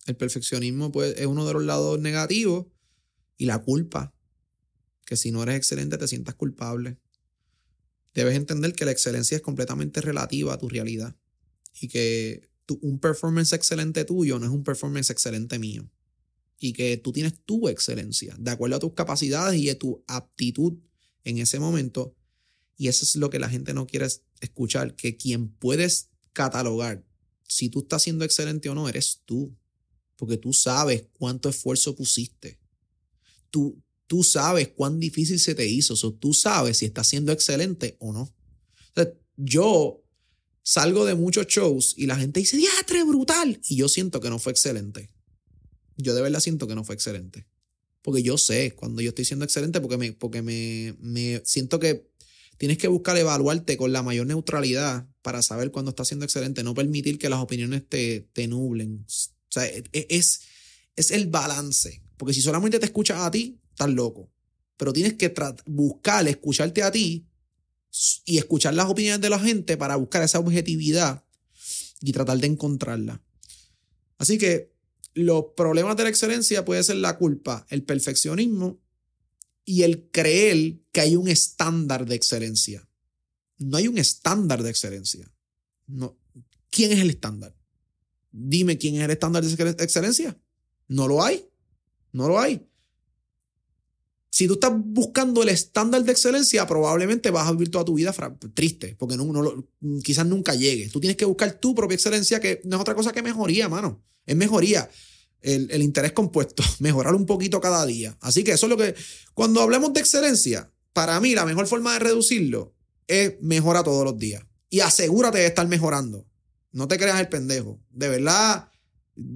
El perfeccionismo pues, es uno de los lados negativos y la culpa. Que si no eres excelente te sientas culpable debes entender que la excelencia es completamente relativa a tu realidad y que un performance excelente tuyo no es un performance excelente mío y que tú tienes tu excelencia de acuerdo a tus capacidades y a tu aptitud en ese momento y eso es lo que la gente no quiere escuchar, que quien puedes catalogar si tú estás siendo excelente o no eres tú, porque tú sabes cuánto esfuerzo pusiste. Tú, tú sabes cuán difícil se te hizo, o tú sabes si estás siendo excelente o no. yo salgo de muchos shows y la gente dice, diatre, brutal. Y yo siento que no fue excelente. Yo de verdad siento que no fue excelente. Porque yo sé cuando yo estoy siendo excelente, porque me, porque me, me siento que tienes que buscar evaluarte con la mayor neutralidad para saber cuándo estás siendo excelente, no permitir que las opiniones te, te nublen. O sea, e, e, es, es el balance. Porque si solamente te escuchas a ti, estás loco. Pero tienes que buscar, escucharte a ti y escuchar las opiniones de la gente para buscar esa objetividad y tratar de encontrarla. Así que los problemas de la excelencia puede ser la culpa, el perfeccionismo y el creer que hay un estándar de excelencia. No hay un estándar de excelencia. No. ¿Quién es el estándar? Dime quién es el estándar de excelencia. No lo hay. No lo hay. Si tú estás buscando el estándar de excelencia, probablemente vas a vivir toda tu vida triste, porque no, quizás nunca llegues. Tú tienes que buscar tu propia excelencia, que no es otra cosa que mejoría, mano. Es mejoría. El, el, interés compuesto, mejorar un poquito cada día. Así que eso es lo que, cuando hablemos de excelencia, para mí la mejor forma de reducirlo es mejora todos los días. Y asegúrate de estar mejorando. No te creas el pendejo. De verdad,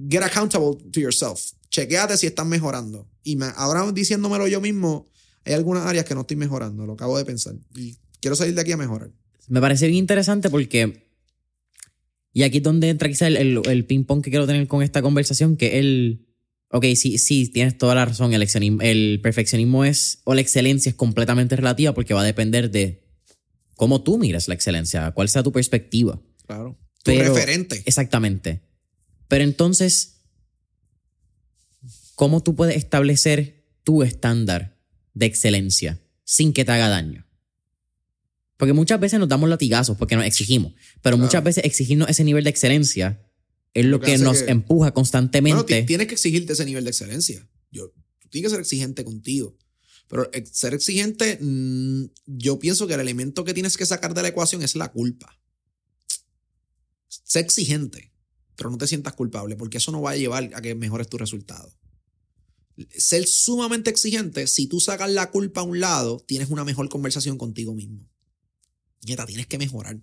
get accountable to yourself. Chequéate si estás mejorando. Y ahora diciéndomelo yo mismo, hay algunas áreas que no estoy mejorando, lo acabo de pensar. Y quiero salir de aquí a mejorar. Me parece bien interesante porque. Y aquí es donde entra quizá el, el, ping-pong que quiero tener con esta conversación, que el. Ok, sí, sí, tienes toda la razón. El, el perfeccionismo es. o la excelencia es completamente relativa porque va a depender de cómo tú miras la excelencia, cuál sea tu perspectiva. Claro. Tu referente. Exactamente. Pero entonces, ¿cómo tú puedes establecer tu estándar de excelencia sin que te haga daño? Porque muchas veces nos damos latigazos porque nos exigimos, pero muchas veces exigirnos ese nivel de excelencia es lo, que, nos empuja constantemente. tienes que exigirte ese nivel de excelencia. Yo, tú tienes que ser exigente contigo. Pero ser exigente, mm, yo pienso que el elemento que tienes que sacar de la ecuación es la culpa. Sé exigente pero no te sientas culpable, porque eso no va a llevar a que mejores tu resultado. Ser sumamente exigente, si tú sacas la culpa a un lado, tienes una mejor conversación contigo mismo. Tienes que mejorar.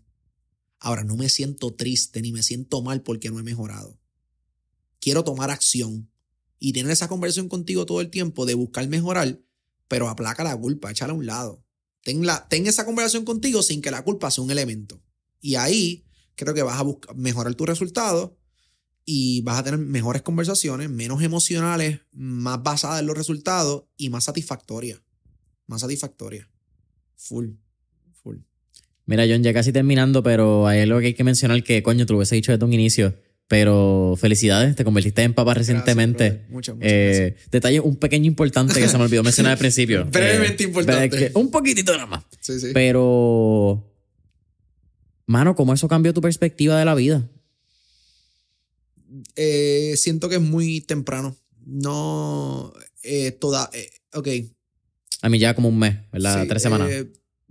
Ahora, no me siento triste ni me siento mal porque no he mejorado. Quiero tomar acción y tener esa conversación contigo todo el tiempo de buscar mejorar, pero aplaca la culpa, échala a un lado. Ten, la, esa conversación contigo sin que la culpa sea un elemento. Y ahí creo que vas a buscar, mejorar tu resultado y vas a tener mejores conversaciones, menos emocionales, más basadas en los resultados y más satisfactorias. Más satisfactorias. Full. Mira, John, ya casi terminando, pero hay algo que hay que mencionar que, coño, te lo hubiese dicho desde un inicio. Pero felicidades, te convertiste en papá recientemente. muchas, muchas eh, detalle un pequeño importante que se me olvidó mencionar al principio. Brevemente eh, importante. un poquitito nada más. Sí, sí. Pero, mano, ¿cómo eso cambió tu perspectiva de la vida? Eh, siento que es muy temprano. No, eh, toda, eh, ok. A mí ya como un mes, ¿verdad? Sí, Tres semanas.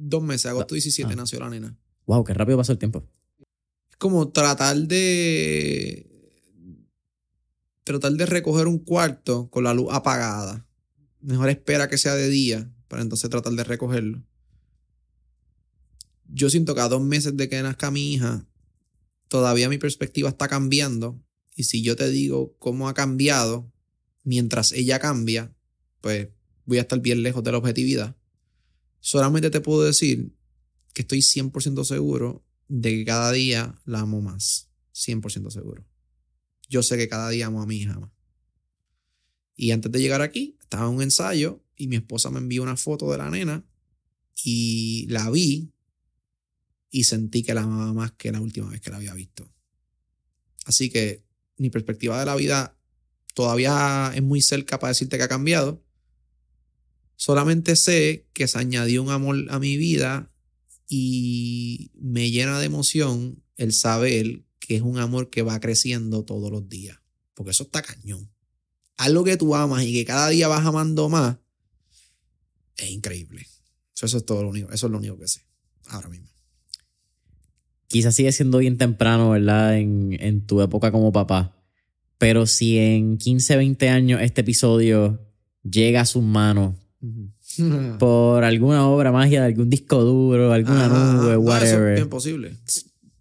Dos meses, agosto 17 ah. nació la nena. Wow, qué rápido pasó el tiempo. Es como tratar de. Tratar de recoger un cuarto con la luz apagada. Mejor espera que sea de día para entonces tratar de recogerlo. Yo siento que a dos meses de que nazca mi hija, todavía mi perspectiva está cambiando. Y si yo te digo cómo ha cambiado mientras ella cambia, pues voy a estar bien lejos de la objetividad. Solamente te puedo decir que estoy 100% seguro de que cada día la amo más. 100% seguro. Yo sé que cada día amo a mi hija más. Y antes de llegar aquí, estaba en un ensayo y mi esposa me envió una foto de la nena y la vi y sentí que la amaba más que la última vez que la había visto. Así que mi perspectiva de la vida todavía es muy cerca para decirte que ha cambiado. Solamente sé que se añadió un amor a mi vida y me llena de emoción el saber que es un amor que va creciendo todos los días. Porque eso está cañón. Algo que tú amas y que cada día vas amando más es increíble. Eso es todo lo único, eso es lo único que sé ahora mismo. Quizás sigue siendo bien temprano, ¿verdad? En, en tu época como papá. Pero si en 15, 20 años este episodio llega a sus manos por alguna obra magia de algún disco duro, alguna Ajá, nube, no, eso whatever. es bien posible.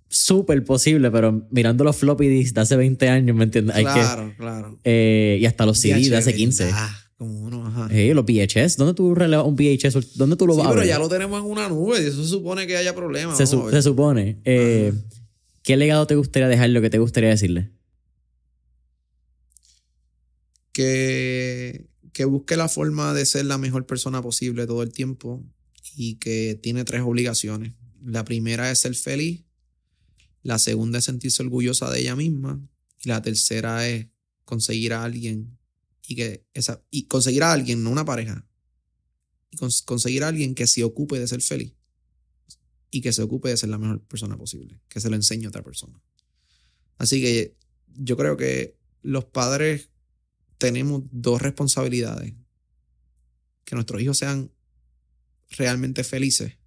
Súper posible, pero mirando los floppy disks de hace 20 años, ¿me entiendes? Hay que, Claro, claro. eh, y hasta los CD de hace 15. Ah, como uno, ajá. Eh, los VHS, ¿dónde tú relevas un VHS? ¿Dónde tú lo Sí, vas a pero ver? ya lo tenemos en una nube y eso se supone que haya problemas. se, su- a se supone. Eh, ¿Qué legado te gustaría dejar? Lo que te gustaría decirle. que, que busque la forma de ser la mejor persona posible todo el tiempo y que tiene tres obligaciones. La primera es ser feliz, la segunda es sentirse orgullosa de ella misma y la tercera es conseguir a alguien y que esa y conseguir a alguien, no una pareja, y cons- conseguir a alguien que se ocupe de ser feliz y que se ocupe de ser la mejor persona posible, que se lo enseñe a otra persona. Así que yo creo que los padres tenemos dos responsabilidades. Que nuestros hijos sean realmente felices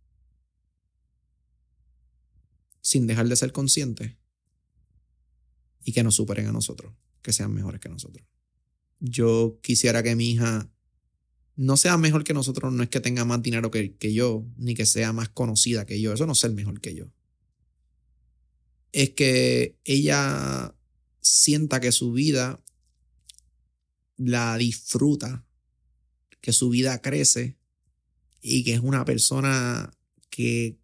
sin dejar de ser conscientes y que nos superen a nosotros, que sean mejores que nosotros. Yo quisiera que mi hija no sea mejor que nosotros, no es que tenga más dinero que, que yo, ni que sea más conocida que yo, eso no es ser mejor que yo. Es que ella sienta que su vida la disfruta, que su vida crece y que es una persona que,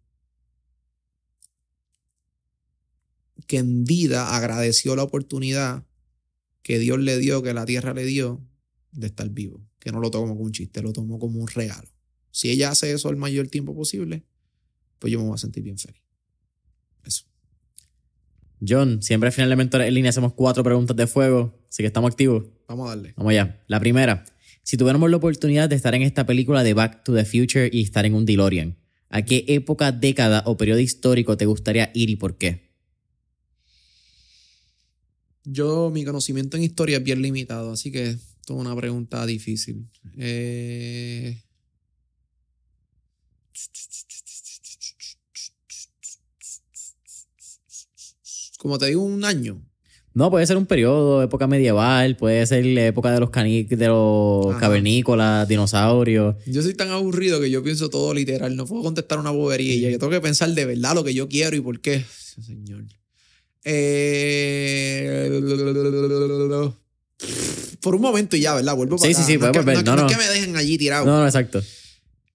que en vida agradeció la oportunidad que Dios le dio, que la tierra le dio de estar vivo, que no lo tomó como un chiste, lo tomó como un regalo. Si ella hace eso el mayor tiempo posible, pues yo me voy a sentir bien feliz. Eso. John, siempre al final de Mentores en línea hacemos cuatro preguntas de fuego, así que estamos activos. Vamos a darle. Vamos allá. La primera. Si tuviéramos la oportunidad de estar en esta película de Back to the Future y estar en un DeLorean, ¿a qué época, década o periodo histórico te gustaría ir y por qué? Yo, mi conocimiento en historia es bien limitado, así que esto es una pregunta difícil. Eh, Como te digo, un año. No, puede ser un periodo, época medieval, puede ser la época de los, cani de los Ajá. cavernícolas, dinosaurios. Yo soy tan aburrido que yo pienso todo literal. No puedo contestar una bobería. Yo tengo que pensar de verdad lo que yo quiero y por qué. Señor. Eh, Por un momento y ya, ¿verdad? Vuelvo para Sí, sí, acá. sí, no, es que, no, No, no es que me dejen allí tirado. No, no, exacto.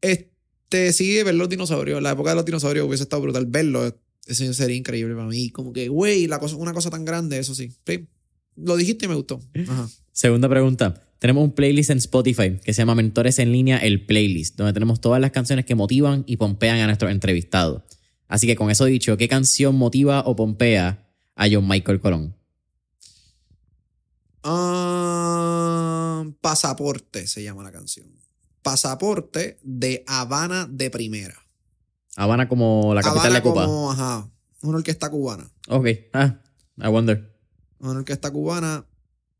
Este, sí, ver los dinosaurios. La época de los dinosaurios hubiese estado brutal. Verlo, eso sería increíble para mí. Como que, güey, cosa, una cosa tan grande, eso sí. Sí. Lo dijiste y me gustó. Ajá. Segunda pregunta. Tenemos un playlist en Spotify que se llama Mentores en línea, el playlist, donde tenemos todas las canciones que motivan y pompean a nuestros entrevistados. Así que con eso dicho, ¿qué canción motiva o pompea a John Michael Colón? Ah, Pasaporte se llama la canción. Pasaporte de Habana de Primera. Habana como la capital Habana de Cuba. como, ajá, una orquesta cubana. Ok. Ah, I wonder. Una orquesta cubana,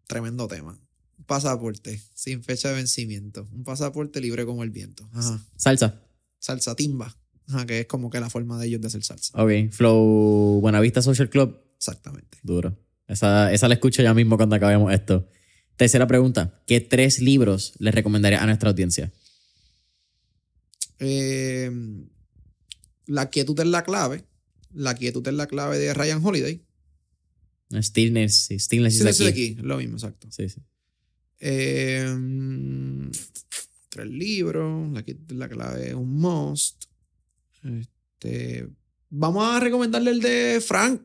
tremendo tema. pasaporte sin fecha de vencimiento. Un pasaporte libre como el viento. Ajá. Salsa. Salsa timba. Ajá, que es como que la forma de ellos de hacer salsa. Ok. Flow Buenavista Social Club. Exactamente. Duro. Esa, esa la escucho ya mismo cuando acabemos esto. Tercera pregunta. ¿Qué tres libros le recomendaría a nuestra audiencia? Eh, la quietud es la clave. La quietud es la clave de Ryan Holiday. Stillness, sí, Stillness de key. aquí, lo mismo, exacto. Sí, sí. Eh, tres libros. La quietud es la clave es un must. Este, vamos a recomendarle el de Frank.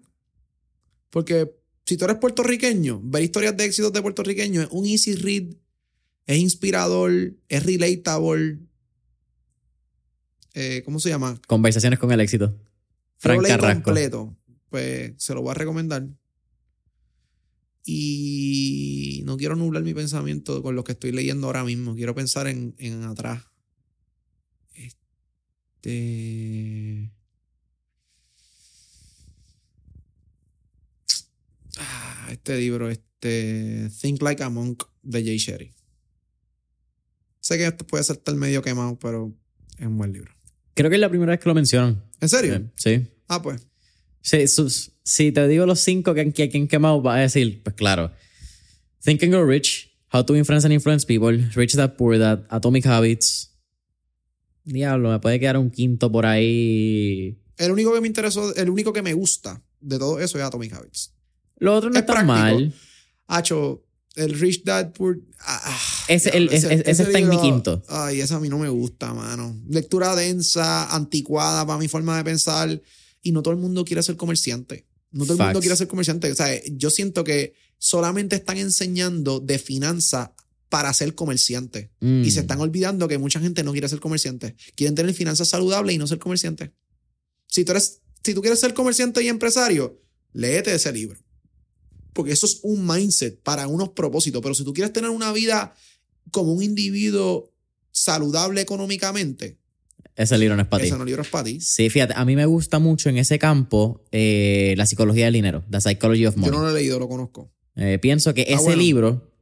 Porque si tú eres puertorriqueño, ver historias de éxitos de puertorriqueños es un easy read, es inspirador, es relatable. Eh, ¿Cómo se llama? Conversaciones con el éxito. Frank Carrasco. completo. Pues se lo voy a recomendar. Y no quiero nublar mi pensamiento con lo que estoy leyendo ahora mismo. Quiero pensar en, en atrás. Este. Ah, este libro, este. Think Like a Monk de Jay Sherry. Sé que esto puede ser tal medio quemado, pero es un buen libro. Creo que es la primera vez que lo mencionan. ¿En serio? Eh, Sí. Ah, pues. Sí, sus- si te digo los cinco que, que, que han quemado, vas a decir, pues claro. Think and Grow Rich, How to Influence and Influence People, Rich Dad Poor Dad, Atomic Habits. Diablo, me puede quedar un quinto por ahí. El único que me interesó, el único que me gusta de todo eso es Atomic Habits. Lo otro no Es está práctico. mal. Hacho, el Rich Dad Poor. ah, ah, Ese- el- ese- ese está en mi quinto. Ay, esa a mí no me gusta, mano. Lectura densa, anticuada para mi forma de pensar. Y no todo el mundo quiere ser comerciante. No todo el mundo quiere ser comerciante. O sea, yo siento que solamente están enseñando de finanzas para ser comerciante. Mm. Y se están olvidando que mucha gente no quiere ser comerciante. Quieren tener finanzas saludables y no ser comerciante. Si tú, eres, si tú quieres ser comerciante y empresario, léete ese libro. Porque eso es un mindset para unos propósitos. Pero si tú quieres tener una vida como un individuo saludable económicamente, Ese libro no es para ti. ese no libro es para ti. Sí, fíjate, a mí me gusta mucho en ese campo eh, la psicología del dinero, The Psychology of Yo Money. no lo he leído, lo conozco. Eh, pienso que Ah, ese bueno. libro,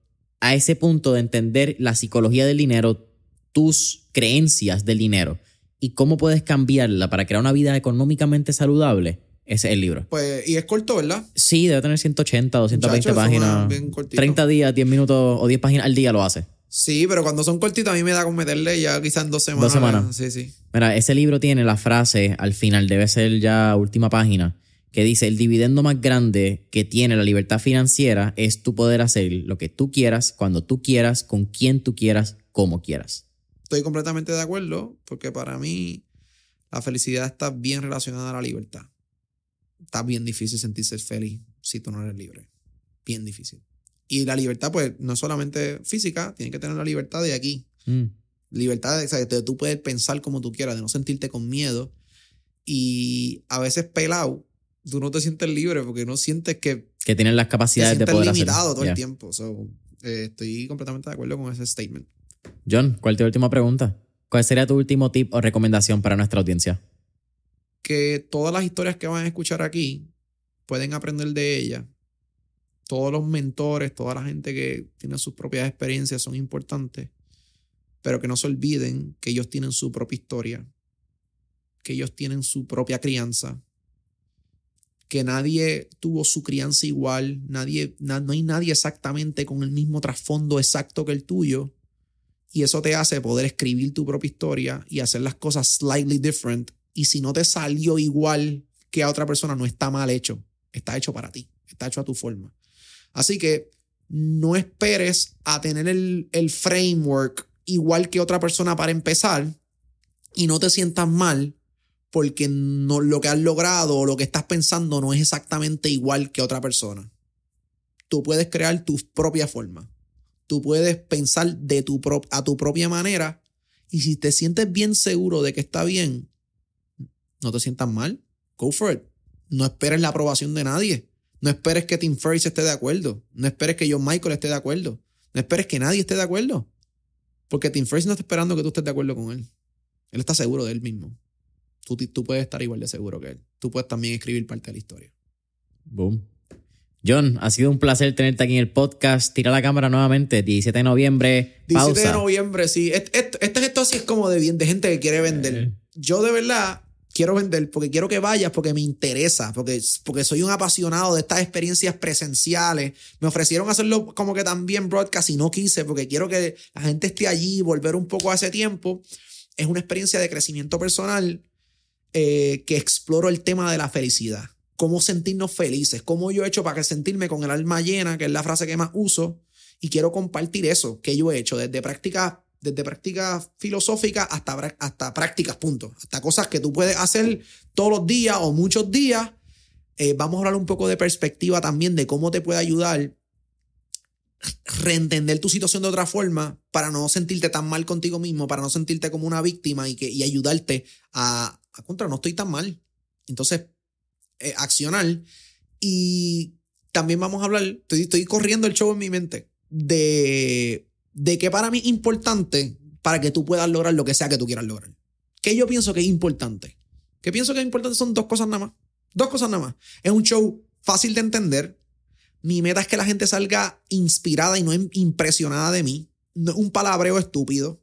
a ese punto de entender la psicología del dinero, tus creencias del dinero y cómo puedes cambiarla para crear una vida económicamente saludable, ese es el libro. Pues, y es corto, ¿verdad? Sí, debe tener 180, 220 Muchacho, páginas. bien cortito. 30 días, 10 minutos o 10 páginas al día lo hace. Sí, pero cuando son cortitos a mí me da con meterle ya quizás en dos semanas. semanas. Sí, sí. Mira, ese libro tiene la frase al final, debe ser ya última página, que dice, el dividendo más grande que tiene la libertad financiera es tu poder hacer lo que tú quieras, cuando tú quieras, con quien tú quieras, como quieras. Estoy completamente de acuerdo porque para mí la felicidad está bien relacionada a la libertad. Está bien difícil sentirse feliz si tú no eres libre. Bien difícil. Y la libertad, pues, no es solamente física, tienes que tener la libertad de aquí. Mm. Libertad de, o sea, de tú poder pensar como tú quieras, de no sentirte con miedo. Y a veces pelado, tú no te sientes libre porque no sientes que Que tienen las te capacidades de sientes poder limitado hacer. todo Yeah. el tiempo. So, eh, estoy completamente de acuerdo con ese statement. John, ¿cuál es tu última pregunta? ¿Cuál sería tu último tip o recomendación para nuestra audiencia? Que todas las historias que van a escuchar aquí pueden aprender de ellas. Todos los mentores, toda la gente que tiene sus propias experiencias son importantes, pero que no se olviden que ellos tienen su propia historia, que ellos tienen su propia crianza, que nadie tuvo su crianza igual, nadie, na- no hay nadie exactamente con el mismo trasfondo exacto que el tuyo, y eso te hace poder escribir tu propia historia y hacer las cosas slightly different y si no te salió igual que a otra persona, no está mal hecho. Está hecho para ti. Está hecho a tu forma. Así que no esperes a tener el, el framework igual que otra persona para empezar y no te sientas mal porque no, lo que has logrado o lo que estás pensando no es exactamente igual que otra persona. Tú puedes crear tu propia forma. Tú puedes pensar de tu a tu propia manera y si te sientes bien seguro de que está bien, no te sientas mal. Go for it. No esperes la aprobación de nadie. No esperes que Tim Ferriss esté de acuerdo. No esperes que John Michael esté de acuerdo. No esperes que nadie esté de acuerdo. Porque Tim Ferriss no está esperando que tú estés de acuerdo con él. Él está seguro de él mismo. Tú, tú puedes estar igual de seguro que él. Tú puedes también escribir parte de la historia. Boom. John, ha sido un placer tenerte aquí en el podcast. Tira la cámara nuevamente, 17 de noviembre. 17 de noviembre, sí. Este, este, esto así es como de, bien, de gente que quiere vender. Eh. Yo de verdad quiero vender porque quiero que vayas, porque me interesa, porque, porque soy un apasionado de estas experiencias presenciales. Me ofrecieron hacerlo como que también broadcast y no quise porque quiero que la gente esté allí, volver un poco a ese tiempo. Es una experiencia de crecimiento personal eh, que exploro el tema de la felicidad cómo sentirnos felices, cómo yo he hecho para sentirme con el alma llena, que es la frase que más uso, y quiero compartir eso que yo he hecho desde prácticas desde prácticas filosóficas hasta, hasta prácticas, punto. Hasta cosas que tú puedes hacer todos los días o muchos días. Eh, vamos a hablar un poco de perspectiva también de cómo te puede ayudar reentender tu situación de otra forma para no sentirte tan mal contigo mismo, para no sentirte como una víctima y, que, ayudarte a, a contra, no estoy tan mal. Entonces, eh, accionar. Y también vamos a hablar, estoy, estoy corriendo el show en mi mente, de, de que para mí es importante para que tú puedas lograr lo que sea que tú quieras lograr. ¿Qué yo pienso que es importante? Que pienso que es importante son dos cosas nada más. Dos cosas nada más. Es un show fácil de entender. Mi meta es que la gente salga inspirada y no impresionada de mí. No es un palabreo estúpido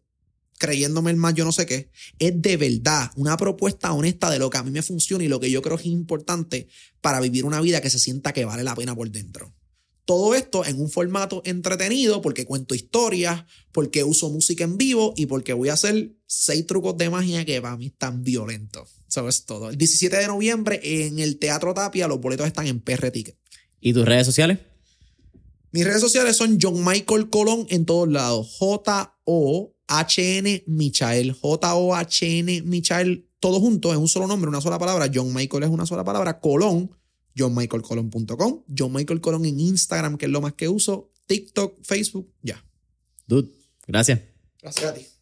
creyéndome el más yo no sé qué, es de verdad una propuesta honesta de lo que a mí me funciona y lo que yo creo es importante para vivir una vida que se sienta que vale la pena por dentro. Todo esto en un formato entretenido porque cuento historias, porque uso música en vivo y porque voy a hacer seis trucos de magia que para mí están violentos. Eso es todo. El 17 de noviembre en el Teatro Tapia los boletos están en PR Ticket. ¿Y tus redes sociales? Mis redes sociales son John Michael Colón en todos lados. J-O HN Michael, J-O-H-N Michael, todo junto, es un solo nombre, una sola palabra. John Michael es una sola palabra. Colón, johnmichaelcolón.com. John Michael Colón en Instagram, que es lo más que uso. TikTok, Facebook, ya. Dude, gracias. Gracias a ti.